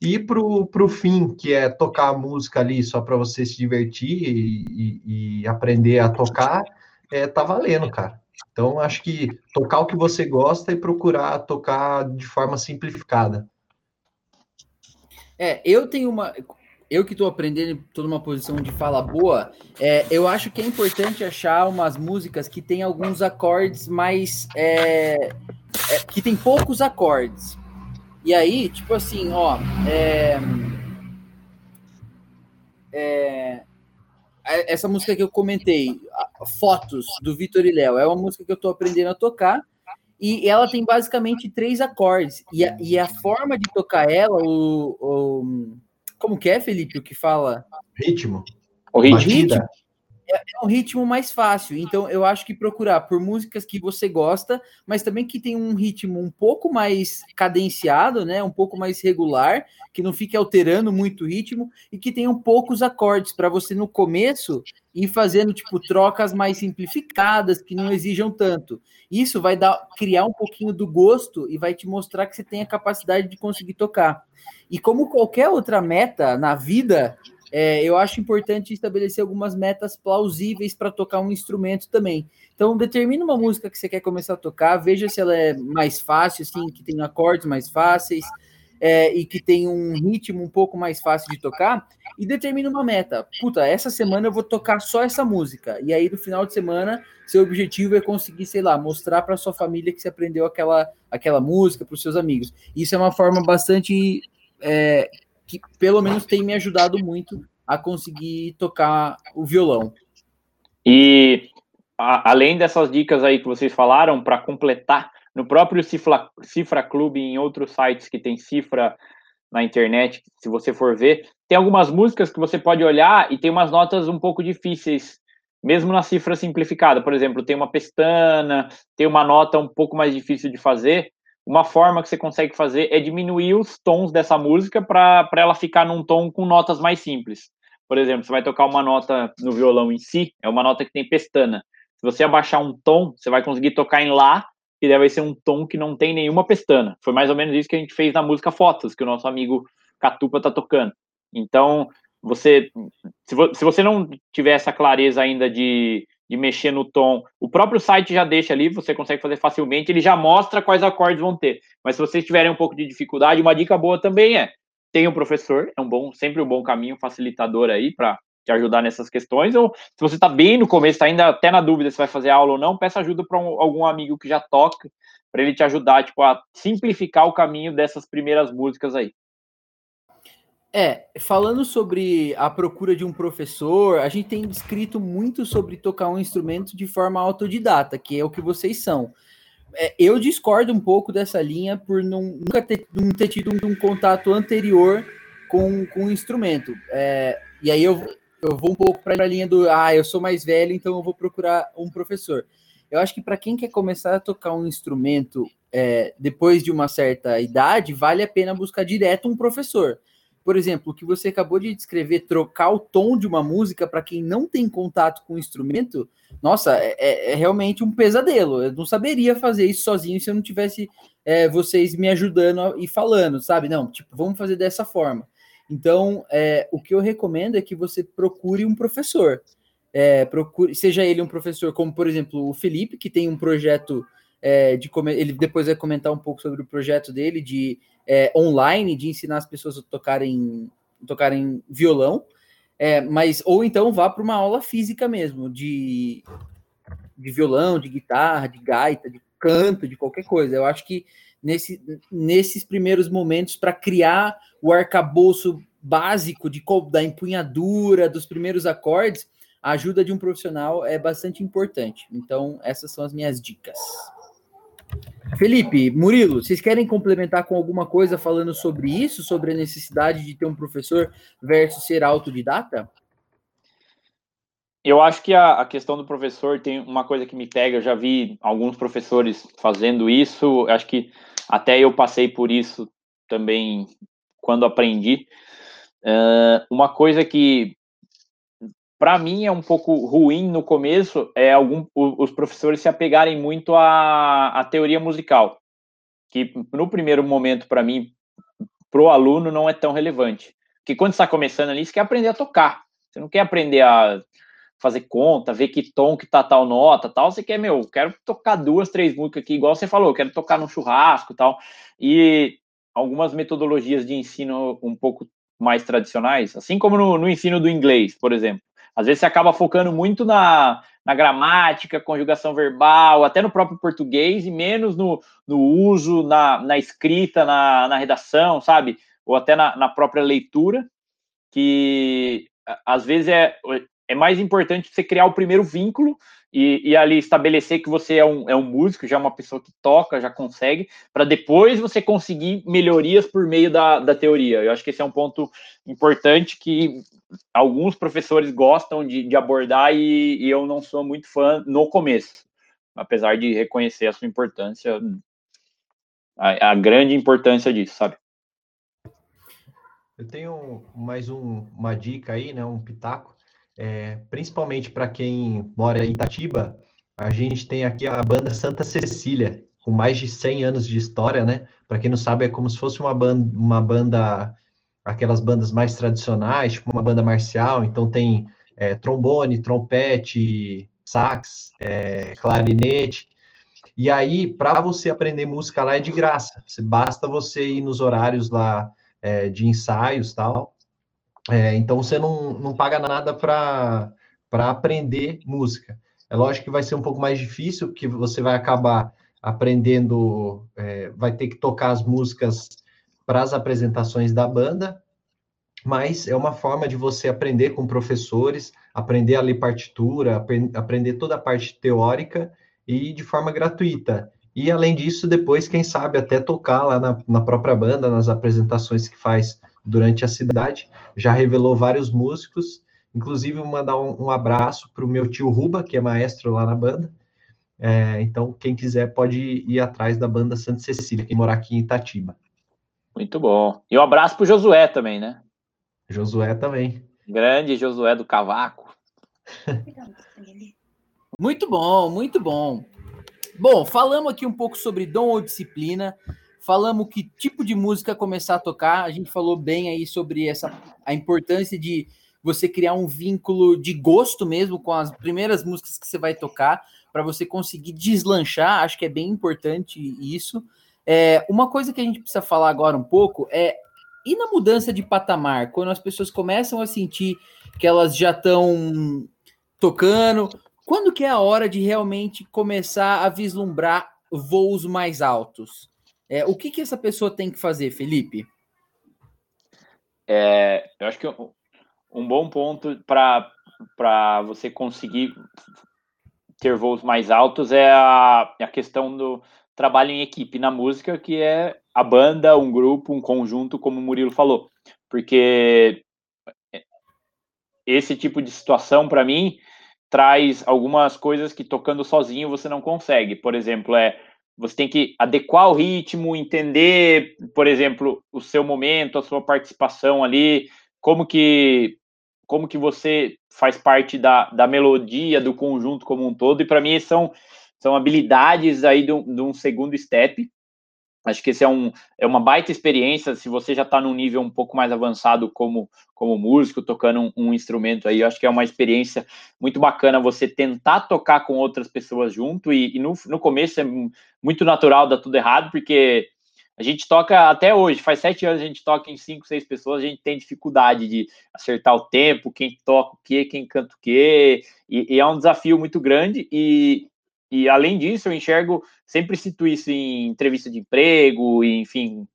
E pro, pro fim, que é tocar a música ali só para você se divertir e, e, e, aprender a tocar, é, tá valendo, cara. Então, acho que tocar o que você gosta e procurar tocar de forma simplificada. É, eu tenho uma eu que estou aprendendo, estou numa posição de fala boa, é, eu acho que é importante achar umas músicas que tem alguns acordes mais. É, é, que tem poucos acordes. E aí, tipo assim, ó. É, é, essa música que eu comentei, Fotos, do Vitor e Léo, é uma música que eu estou aprendendo a tocar. E ela tem basicamente três acordes. E a, e a forma de tocar ela, o, o como que é, Felipe, o que fala? Ritmo. O ritmo. É, é um ritmo mais fácil. Então, eu acho que procurar por músicas que você gosta, mas também que tem um ritmo um pouco mais cadenciado, né? Um pouco mais regular, que não fique alterando muito o ritmo e que tenham poucos acordes para você no começo ir fazendo tipo trocas mais simplificadas que não exijam tanto. Isso vai dar criar um pouquinho do gosto e vai te mostrar que você tem a capacidade de conseguir tocar. E como qualquer outra meta na vida, é, eu acho importante estabelecer algumas metas plausíveis para tocar um instrumento também. Então, determine uma música que você quer começar a tocar, veja se ela é mais fácil, assim, que tem acordes mais fáceis é, e que tem um ritmo um pouco mais fácil de tocar, e determine uma meta. Puta, essa semana eu vou tocar só essa música. E aí, no final de semana, seu objetivo é conseguir, sei lá, mostrar para sua família que você aprendeu aquela, aquela música, para os seus amigos. Isso é uma forma bastante é, que pelo menos tem me ajudado muito a conseguir tocar o violão. E a, além dessas dicas aí que vocês falaram, para completar, no próprio Cifra, Cifra Clube em outros sites que tem cifra na internet, se você for ver, tem algumas músicas que você pode olhar e tem umas notas um pouco difíceis, mesmo na cifra simplificada. Por exemplo, tem uma pestana, tem uma nota um pouco mais difícil de fazer uma forma que você consegue fazer é diminuir os tons dessa música para ela ficar num tom com notas mais simples. Por exemplo, você vai tocar uma nota no violão em si, é uma nota que tem pestana. Se você abaixar um tom, você vai conseguir tocar em Lá, que deve ser um tom que não tem nenhuma pestana. Foi mais ou menos isso que a gente fez na música Fotos, que o nosso amigo Catupa tá tocando. Então, você se, você não tiver essa clareza ainda de, de mexer no tom. O próprio site já deixa ali, você consegue fazer facilmente, ele já mostra quais acordes vão ter. Mas se vocês tiverem um pouco de dificuldade, uma dica boa também é tenha um professor, é um bom, sempre um bom caminho facilitador aí para te ajudar nessas questões. Ou se você está bem no começo, está ainda até na dúvida se vai fazer aula ou não, peça ajuda para um, algum amigo que já toca, para ele te ajudar tipo, a simplificar o caminho dessas primeiras músicas aí. É, falando sobre a procura de um professor, a gente tem escrito muito sobre tocar um instrumento de forma autodidata, que é o que vocês são. É, eu discordo um pouco dessa linha por não, nunca ter, não ter tido um, um contato anterior com, com o instrumento. É, e aí eu, eu vou um pouco para a linha do, ah, eu sou mais velho, então eu vou procurar um professor. Eu acho que para quem quer começar a tocar um instrumento é, depois de uma certa idade, vale a pena buscar direto um professor por exemplo, o que você acabou de descrever, trocar o tom de uma música para quem não tem contato com o instrumento, nossa, é, é, é, realmente um pesadelo. Eu não saberia fazer isso sozinho se eu não tivesse é, vocês me ajudando e falando, sabe? Não, tipo, vamos fazer dessa forma. Então, é, o que eu recomendo é que você procure um professor. É, procure, seja ele um professor como, por exemplo, o Felipe, que tem um projeto é, de ele depois vai comentar um pouco sobre o projeto dele de é, online de ensinar as pessoas a tocarem, tocarem violão, é, mas ou então vá para uma aula física mesmo, de, de violão, de guitarra, de gaita, de canto, de qualquer coisa. Eu acho que nesse, nesses primeiros momentos, para criar o arcabouço básico de, da empunhadura, dos primeiros acordes, a ajuda de um profissional é bastante importante. Então, essas são as minhas dicas. Felipe, Murilo, vocês querem complementar com alguma coisa falando sobre isso, sobre a necessidade de ter um professor versus ser autodidata? Eu acho que a, a, questão do professor tem uma coisa que me pega. Eu já vi alguns professores fazendo isso. Acho que até eu passei por isso também quando aprendi. Uh, uma coisa que para mim é um pouco ruim no começo é algum, os professores se apegarem muito à, à teoria musical, que no primeiro momento para mim pro aluno não é tão relevante. Porque quando está começando ali, você quer aprender a tocar. Você não quer aprender a fazer conta, ver que tom que tá tal nota, tal. Você quer, meu, quero tocar duas, três músicas aqui, igual você falou, quero tocar no churrasco, tal. E algumas metodologias de ensino um pouco mais tradicionais, assim como no, no ensino do inglês, por exemplo. Às vezes você acaba focando muito na, na gramática, conjugação verbal, até no próprio português, e menos no, no uso, na, na escrita, na, na redação, sabe? Ou até na, na própria leitura, que às vezes é, é mais importante você criar o primeiro vínculo e, e, ali estabelecer que você é um, é um músico, já é uma pessoa que toca, já consegue, para depois você conseguir melhorias por meio da, da teoria. Eu acho que esse é um ponto importante que alguns professores gostam de, de abordar e, e, eu não sou muito fã no começo, apesar de reconhecer a sua importância, a, a grande importância disso, sabe? Eu tenho mais um, uma dica aí, né, um pitaco é, principalmente para quem mora em Itatiba, a gente tem aqui a banda Santa Cecília, com mais de 100 anos de história, né? Para quem não sabe, é como se fosse uma banda, uma banda, aquelas bandas mais tradicionais, tipo uma banda marcial. Então tem é, trombone, trompete, sax, é, clarinete. E aí, para você aprender música lá é de graça. Basta você ir nos horários lá é, de ensaios tal. É, então você não, não paga nada para aprender música. É lógico que vai ser um pouco mais difícil, porque você vai acabar aprendendo, é, vai ter que tocar as músicas para as apresentações da banda, mas é uma forma de você aprender com professores, aprender a ler partitura, aprender toda a parte teórica e de forma gratuita. E além disso, depois, quem sabe, até tocar lá na, na própria banda, nas apresentações que faz durante a cidade, já revelou vários músicos, inclusive mandar um, um abraço para o meu tio Ruba, que é maestro lá na banda. É, então, quem quiser pode ir atrás da banda Santa Cecília, que mora aqui em Itatiba. Muito bom. E um abraço para o Josué também, né? Josué também. Grande Josué do Cavaco. muito bom, muito bom. Bom, falamos aqui um pouco sobre dom ou disciplina falamos que tipo de música começar a tocar, a gente falou bem aí sobre essa a importância de você criar um vínculo de gosto mesmo com as primeiras músicas que você vai tocar, para você conseguir deslanchar, acho que é bem importante isso. É, uma coisa que a gente precisa falar agora um pouco é e na mudança de patamar, quando as pessoas começam a sentir que elas já estão tocando, quando que é a hora de realmente começar a vislumbrar voos mais altos? É, o que, que essa pessoa tem que fazer, Felipe? É, eu acho que um bom ponto para você conseguir ter voos mais altos é a, a questão do trabalho em equipe na música, que é a banda, um grupo, um conjunto, como o Murilo falou. Porque esse tipo de situação, para mim, traz algumas coisas que tocando sozinho você não consegue. Por exemplo, é você tem que adequar o ritmo, entender, por exemplo, o seu momento, a sua participação ali, como que como que você faz parte da, da melodia do conjunto como um todo. E para mim são são habilidades aí de um, de um segundo step Acho que esse é, um, é uma baita experiência. Se você já está num nível um pouco mais avançado como, como músico, tocando um, um, instrumento aí, acho que é uma experiência muito bacana você tentar tocar com outras pessoas junto. E, e no, no começo é muito natural dar tudo errado, porque a gente toca até hoje, faz sete anos a gente toca em cinco, seis pessoas, a gente tem dificuldade de acertar o tempo, quem toca o quê, quem canta o quê, e, e é um desafio muito grande. E, e além disso, eu enxergo, sempre cito isso em entrevista de emprego, e, enfim,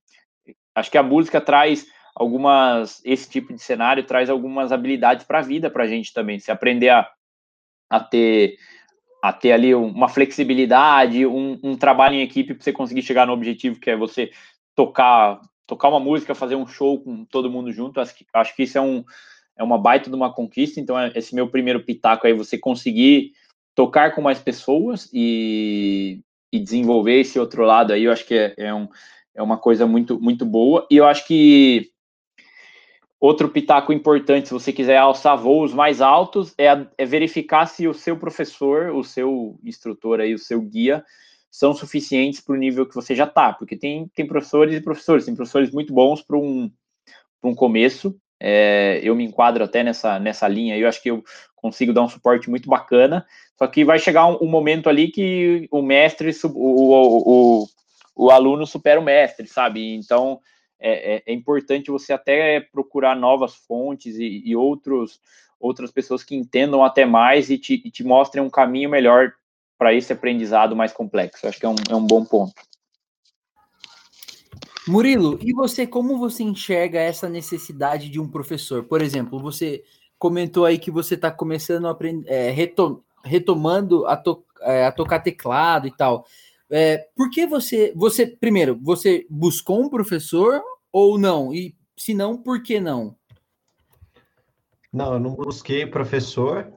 acho que a música traz algumas, esse tipo de cenário traz algumas habilidades para a vida para a gente também, se aprender a, a ter a ter ali uma flexibilidade, um, um trabalho em equipe para você conseguir chegar no objetivo que é você tocar tocar uma música, fazer um show com todo mundo junto. Acho que, acho que isso é, um, é uma baita de uma conquista. Então, é esse meu primeiro pitaco aí, você conseguir tocar com mais pessoas e, e desenvolver esse outro lado aí, eu acho que é, é, um, é uma coisa muito, muito boa. E eu acho que Outro pitaco importante, se você quiser alçar voos mais altos, é, é verificar se o seu professor, o seu instrutor aí, o seu guia, são suficientes para o nível que você já está, porque tem, tem professores e professores, tem professores muito bons para um, um começo. É, eu me enquadro até nessa, nessa linha, eu acho que eu consigo dar um suporte muito bacana, só que vai chegar um, um momento ali que o mestre, o, o, o, o, aluno supera o mestre, sabe? Então é, é, é importante você até procurar novas fontes e, e outros, outras pessoas que entendam até mais e te, e te mostrem um caminho melhor para esse aprendizado mais complexo. Acho que é um, é um bom ponto. Murilo, e você, como você enxerga essa necessidade de um professor? Por exemplo, você comentou aí que você está começando a aprender, é, retomando a, to, é, a, tocar teclado e tal. É, por que você, você, primeiro, você buscou um professor ou não? E se não, por que não? Não, eu não busquei professor.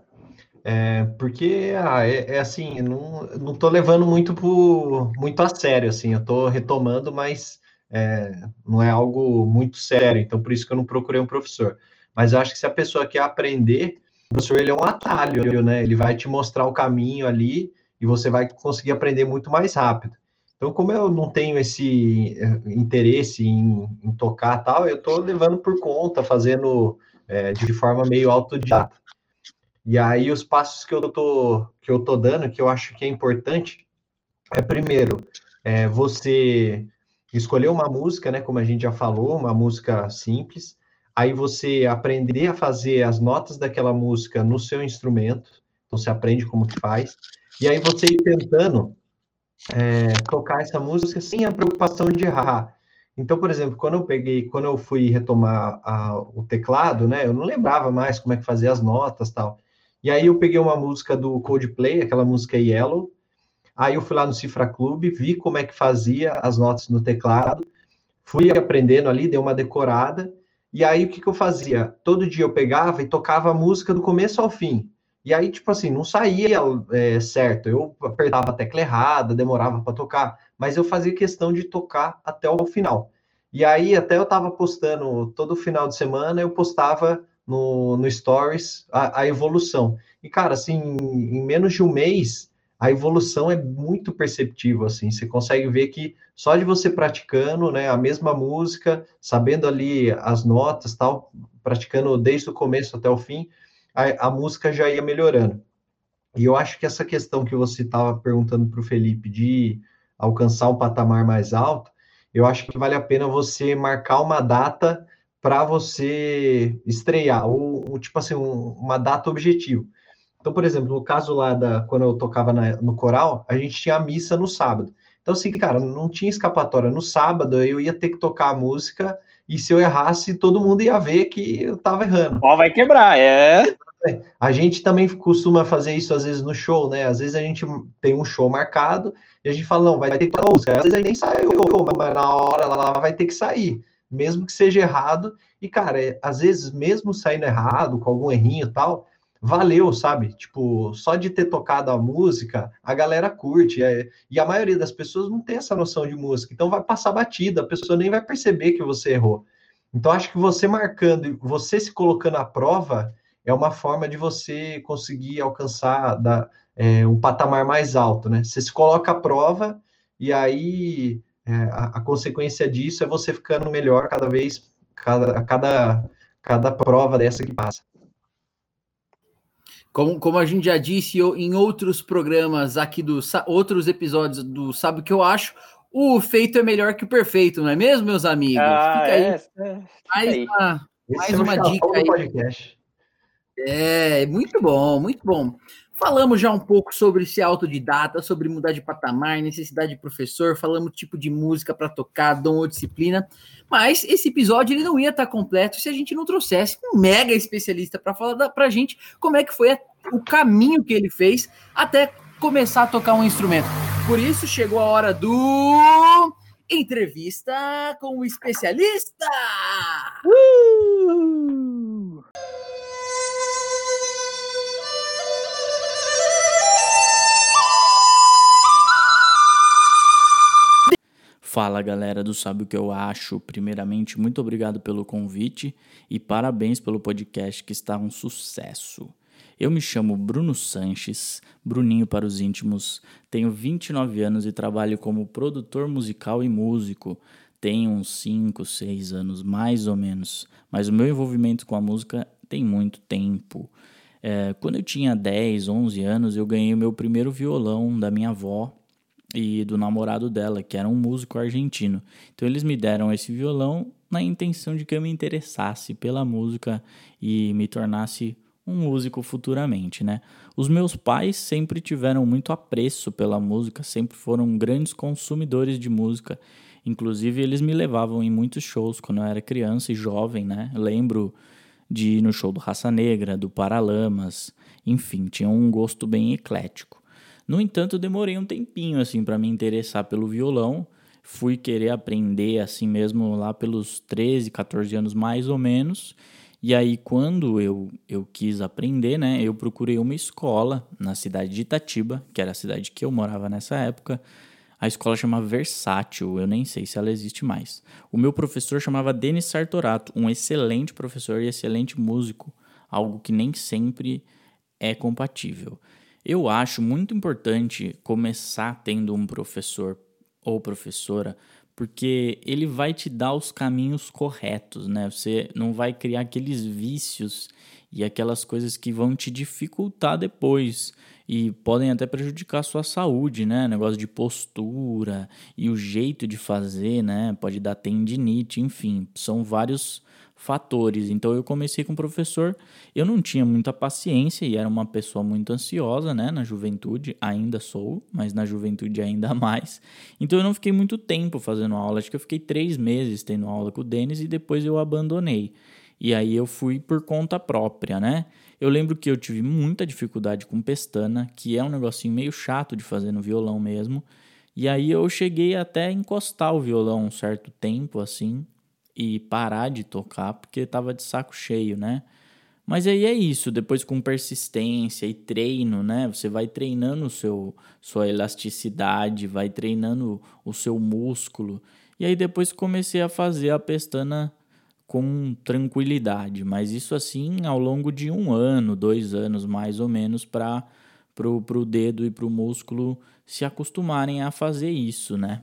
É, porque ah, é, é, assim, não, não tô levando muito, por, muito a sério, assim, eu tô retomando, mas é, não é algo muito sério, então por isso que eu não procurei um professor. Mas eu acho que se a pessoa quer aprender, o professor ele é um atalho, né? Ele vai te mostrar o caminho ali e você vai conseguir aprender muito mais rápido. Então, como eu não tenho esse eh, interesse em, em tocar tal, eu estou levando por conta, fazendo é, de forma meio autodidata. E aí os passos que eu tô que eu tô dando, que eu acho que é importante, é primeiro, é, você escolher uma música, né, como a gente já falou, uma música simples, aí você aprender a fazer as notas daquela música no seu instrumento, então você aprende como que faz, e aí você ir tentando é, tocar essa música sem a preocupação de errar. Então, por exemplo, quando eu peguei, quando eu fui retomar a, o teclado, né, eu não lembrava mais como é que fazia as notas tal. E aí eu peguei uma música do Coldplay, aquela música Yellow. Aí eu fui lá no Cifra Club, vi como é que fazia as notas no teclado, fui aprendendo ali, dei uma decorada. E aí o que, que eu fazia? Todo dia eu pegava e tocava a música do começo ao fim. E aí, tipo assim, não saía é, certo. Eu apertava a tecla errada, demorava para tocar, mas eu fazia questão de tocar até o final. E aí, até eu estava postando todo final de semana, eu postava no, no Stories a, a, evolução. E, cara, assim, em menos de um mês, a evolução é muito perceptível, assim, você consegue ver que só de você praticando, né, a mesma música, sabendo ali as notas, tal, praticando desde o começo até o fim, a, a música já ia melhorando. E eu acho que essa questão que você estava perguntando para o Felipe de alcançar um patamar mais alto, eu acho que vale a pena você marcar uma data para você estrear, ou, ou tipo assim, um, uma data objetivo. Então, por exemplo, no caso lá da quando eu tocava na, no coral, a gente tinha a missa no sábado. Então, assim, cara, não tinha escapatória. No sábado eu ia ter que tocar a música, e se eu errasse, todo mundo ia ver que eu tava errando. Ó, vai quebrar, é. A gente também costuma fazer isso às vezes no show, né? Às vezes a gente tem um show marcado e a gente fala, não, vai ter que tocar música. Às vezes a gente nem saiu, mas na hora ela vai ter que sair mesmo que seja errado. E, cara, é, às vezes, mesmo saindo errado, com algum errinho e tal, valeu, sabe? Tipo, só de ter tocado a música, a galera curte. É, e a maioria das pessoas não tem essa noção de música. Então vai passar batida, a pessoa nem vai perceber que você errou. Então, acho que você marcando você se colocando à prova é uma forma de você conseguir alcançar da, é, um patamar mais alto, né? Você se coloca à prova e aí é, a, a, consequência disso é você ficando melhor cada vez, cada, cada, cada prova dessa que passa. Como, como a gente já disse em outros programas aqui dos outros episódios do Sabe o que eu acho, o feito é melhor que o perfeito, não é mesmo, meus amigos? Ah, Fica aí. É, é, mais uma, mais é uma dica aí. Podcast. É, muito bom, muito bom. Falamos já um pouco sobre ser autodidata, sobre mudar de patamar, necessidade de professor, falamos tipo de música para tocar, dom ou disciplina. Mas esse episódio ele não ia estar completo se a gente não trouxesse um mega especialista para falar para a gente como é que foi a, o caminho que ele fez até começar a tocar um instrumento. Por isso chegou a hora do entrevista com o especialista. Uh! Fala galera do Sabe o que eu acho. Primeiramente, muito obrigado pelo convite e parabéns pelo podcast que está um sucesso. Eu me chamo Bruno Sanches, Bruninho para os íntimos, tenho 29 anos e trabalho como produtor musical e músico. Tenho uns 5, 6 anos mais ou menos, mas o meu envolvimento com a música tem muito tempo. É, quando eu tinha 10, 11 anos, eu ganhei o meu primeiro violão da minha avó e do namorado dela, que era um músico argentino. Então eles me deram esse violão na intenção de que eu me interessasse pela música e me tornasse um músico futuramente, né? Os meus pais sempre tiveram muito apreço pela música, sempre foram grandes consumidores de música. Inclusive eles me levavam em muitos shows quando eu era criança e jovem, né? Lembro de ir no show do Raça Negra, do Paralamas, enfim, tinha um gosto bem eclético. No entanto, demorei um tempinho assim para me interessar pelo violão. Fui querer aprender assim mesmo lá pelos 13, 14 anos mais ou menos. E aí quando eu, eu quis aprender, né, eu procurei uma escola na cidade de Itatiba, que era a cidade que eu morava nessa época. A escola chama Versátil, eu nem sei se ela existe mais. O meu professor chamava Denis Sartorato, um excelente professor e excelente músico, algo que nem sempre é compatível. Eu acho muito importante começar tendo um professor ou professora, porque ele vai te dar os caminhos corretos, né? Você não vai criar aqueles vícios e aquelas coisas que vão te dificultar depois e podem até prejudicar a sua saúde, né? Negócio de postura e o jeito de fazer, né? Pode dar tendinite, enfim, são vários fatores. Então eu comecei com o professor, eu não tinha muita paciência e era uma pessoa muito ansiosa, né, na juventude, ainda sou, mas na juventude ainda [laughs] mais. Então eu não fiquei muito tempo fazendo aula, acho que eu fiquei três meses tendo aula com o Denis e depois eu abandonei. E aí eu fui por conta própria, né? Eu lembro que eu tive muita dificuldade com pestana, que é um negocinho meio chato de fazer no violão mesmo. E aí eu cheguei até a encostar o violão um certo tempo, assim, e parar de tocar porque estava de saco cheio, né? Mas aí é isso, depois com persistência e treino, né? Você vai treinando o seu, sua elasticidade, vai treinando o seu músculo. E aí depois comecei a fazer a pestana com tranquilidade, mas isso assim ao longo de um ano, dois anos mais ou menos, para pro, pro dedo e pro músculo se acostumarem a fazer isso, né?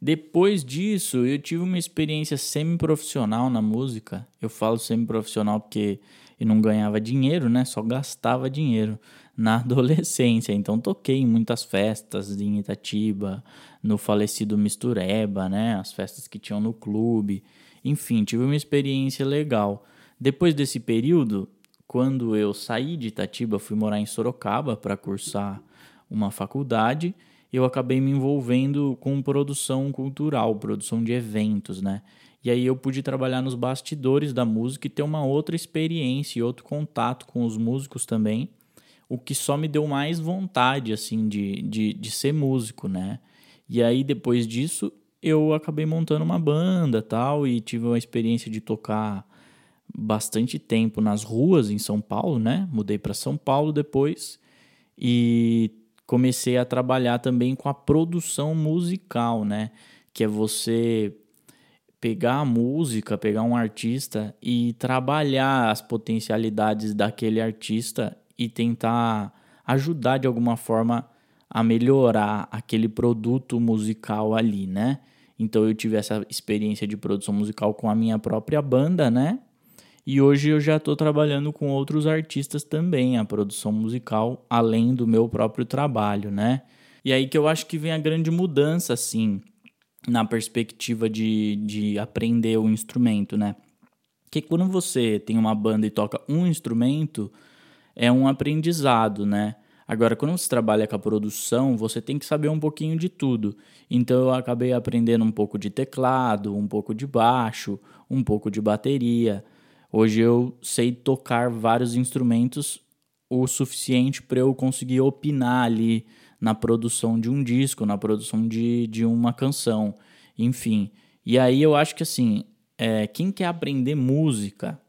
Depois disso, eu tive uma experiência semi-profissional na música. Eu falo semi-profissional porque eu não ganhava dinheiro, né? Só gastava dinheiro na [laughs] adolescência. Então toquei em muitas festas em Itatiba, no falecido Mistureba, né? As festas que tinham no clube. Enfim, tive uma experiência legal. Depois desse período, quando eu saí de Itatiba, fui morar em Sorocaba para cursar uma faculdade eu acabei me envolvendo com produção cultural, produção de eventos, né? E aí eu pude trabalhar nos bastidores da música e ter uma outra experiência e outro contato com os músicos também, o que só me deu mais vontade, assim, de, de, de ser músico, né? E aí depois disso eu acabei montando uma banda tal e tive uma experiência de tocar bastante tempo nas ruas em São Paulo, né? Mudei para São Paulo depois e comecei a trabalhar também com a produção musical, né? Que é você pegar a música, pegar um artista e trabalhar as potencialidades daquele artista e tentar ajudar de alguma forma a melhorar aquele produto musical ali, né? Então eu tive essa experiência de produção musical com a minha própria banda, né? E hoje eu já estou trabalhando com outros artistas também, a produção musical, além do meu próprio trabalho, né? E aí que eu acho que vem a grande mudança, assim, na perspectiva de, de aprender o instrumento, né? Que quando você tem uma banda e toca um instrumento, é um aprendizado, né? Agora, quando você trabalha com a produção, você tem que saber um pouquinho de tudo. Então, eu acabei aprendendo um pouco de teclado, um pouco de baixo, um pouco de bateria. Hoje eu sei tocar vários instrumentos o suficiente para eu conseguir opinar ali na produção de um disco, na produção de, de uma canção, enfim. E aí eu acho que assim, é, quem quer aprender música,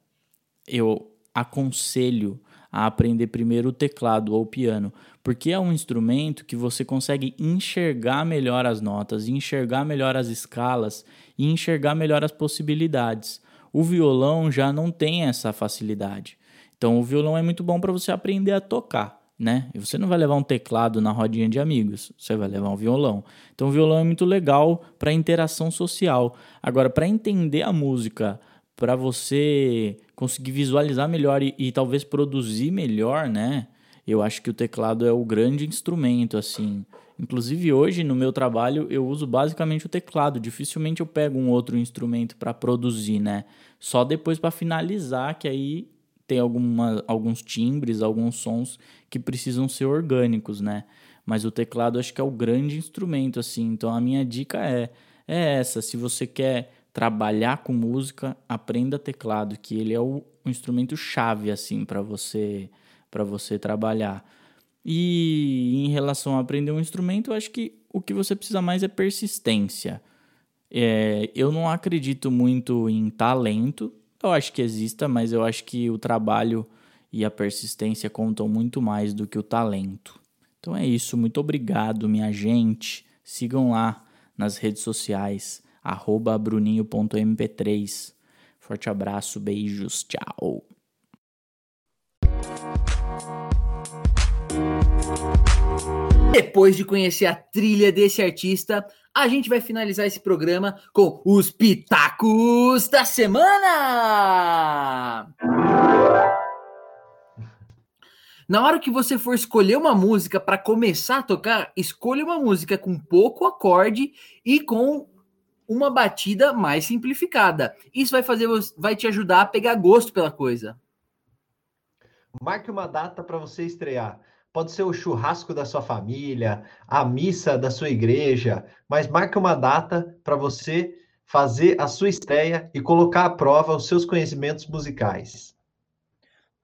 eu aconselho a aprender primeiro o teclado ou o piano, porque é um instrumento que você consegue enxergar melhor as notas, enxergar melhor as escalas e enxergar melhor as possibilidades. O violão já não tem essa facilidade. Então o violão é muito bom para você aprender a tocar, né? E você não vai levar um teclado na rodinha de amigos, você vai levar um violão. Então o violão é muito legal para interação social. Agora para entender a música, para você conseguir visualizar melhor e, e talvez produzir melhor, né? Eu acho que o teclado é o grande instrumento assim. Inclusive hoje no meu trabalho eu uso basicamente o teclado. Dificilmente eu pego um outro instrumento para produzir, né? Só depois para finalizar, que aí tem alguma, alguns timbres, alguns sons que precisam ser orgânicos, né? Mas o teclado acho que é o grande instrumento, assim. Então a minha dica é, é essa. Se você quer trabalhar com música, aprenda teclado, que ele é o, o instrumento chave, assim, para você para você trabalhar. E em relação a aprender um instrumento, eu acho que o que você precisa mais é persistência. É, eu não acredito muito em talento, eu acho que exista, mas eu acho que o trabalho e a persistência contam muito mais do que o talento. Então é isso, muito obrigado, minha gente. Sigam lá nas redes sociais, bruninho.mp3. Forte abraço, beijos, tchau. Depois de conhecer a trilha desse artista, a gente vai finalizar esse programa com os pitacos da semana. Na hora que você for escolher uma música para começar a tocar, escolha uma música com pouco acorde e com uma batida mais simplificada. Isso vai fazer vai te ajudar a pegar gosto pela coisa. Marque uma data para você estrear. Pode ser o churrasco da sua família, a missa da sua igreja, mas marque uma data para você fazer a sua estreia e colocar à prova os seus conhecimentos musicais.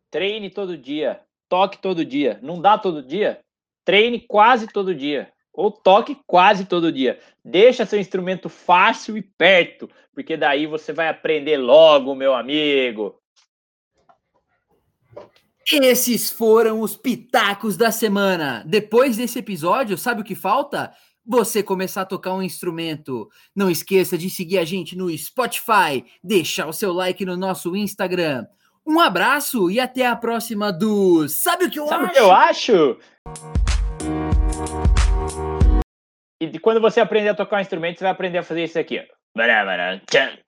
Treine todo dia, toque todo dia. Não dá todo dia? Treine quase todo dia. Ou toque quase todo dia. Deixa seu instrumento fácil e perto, porque daí você vai aprender logo, meu amigo. Esses foram os pitacos da semana. Depois desse episódio, sabe o que falta? Você começar a tocar um instrumento. Não esqueça de seguir a gente no Spotify, deixar o seu like no nosso Instagram. Um abraço e até a próxima do Sabe o que eu Sabe acho? o que eu acho? E quando você aprender a tocar um instrumento, você vai aprender a fazer isso aqui. Ó.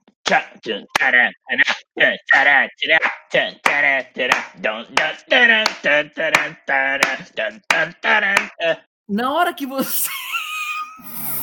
Na hora que você [laughs]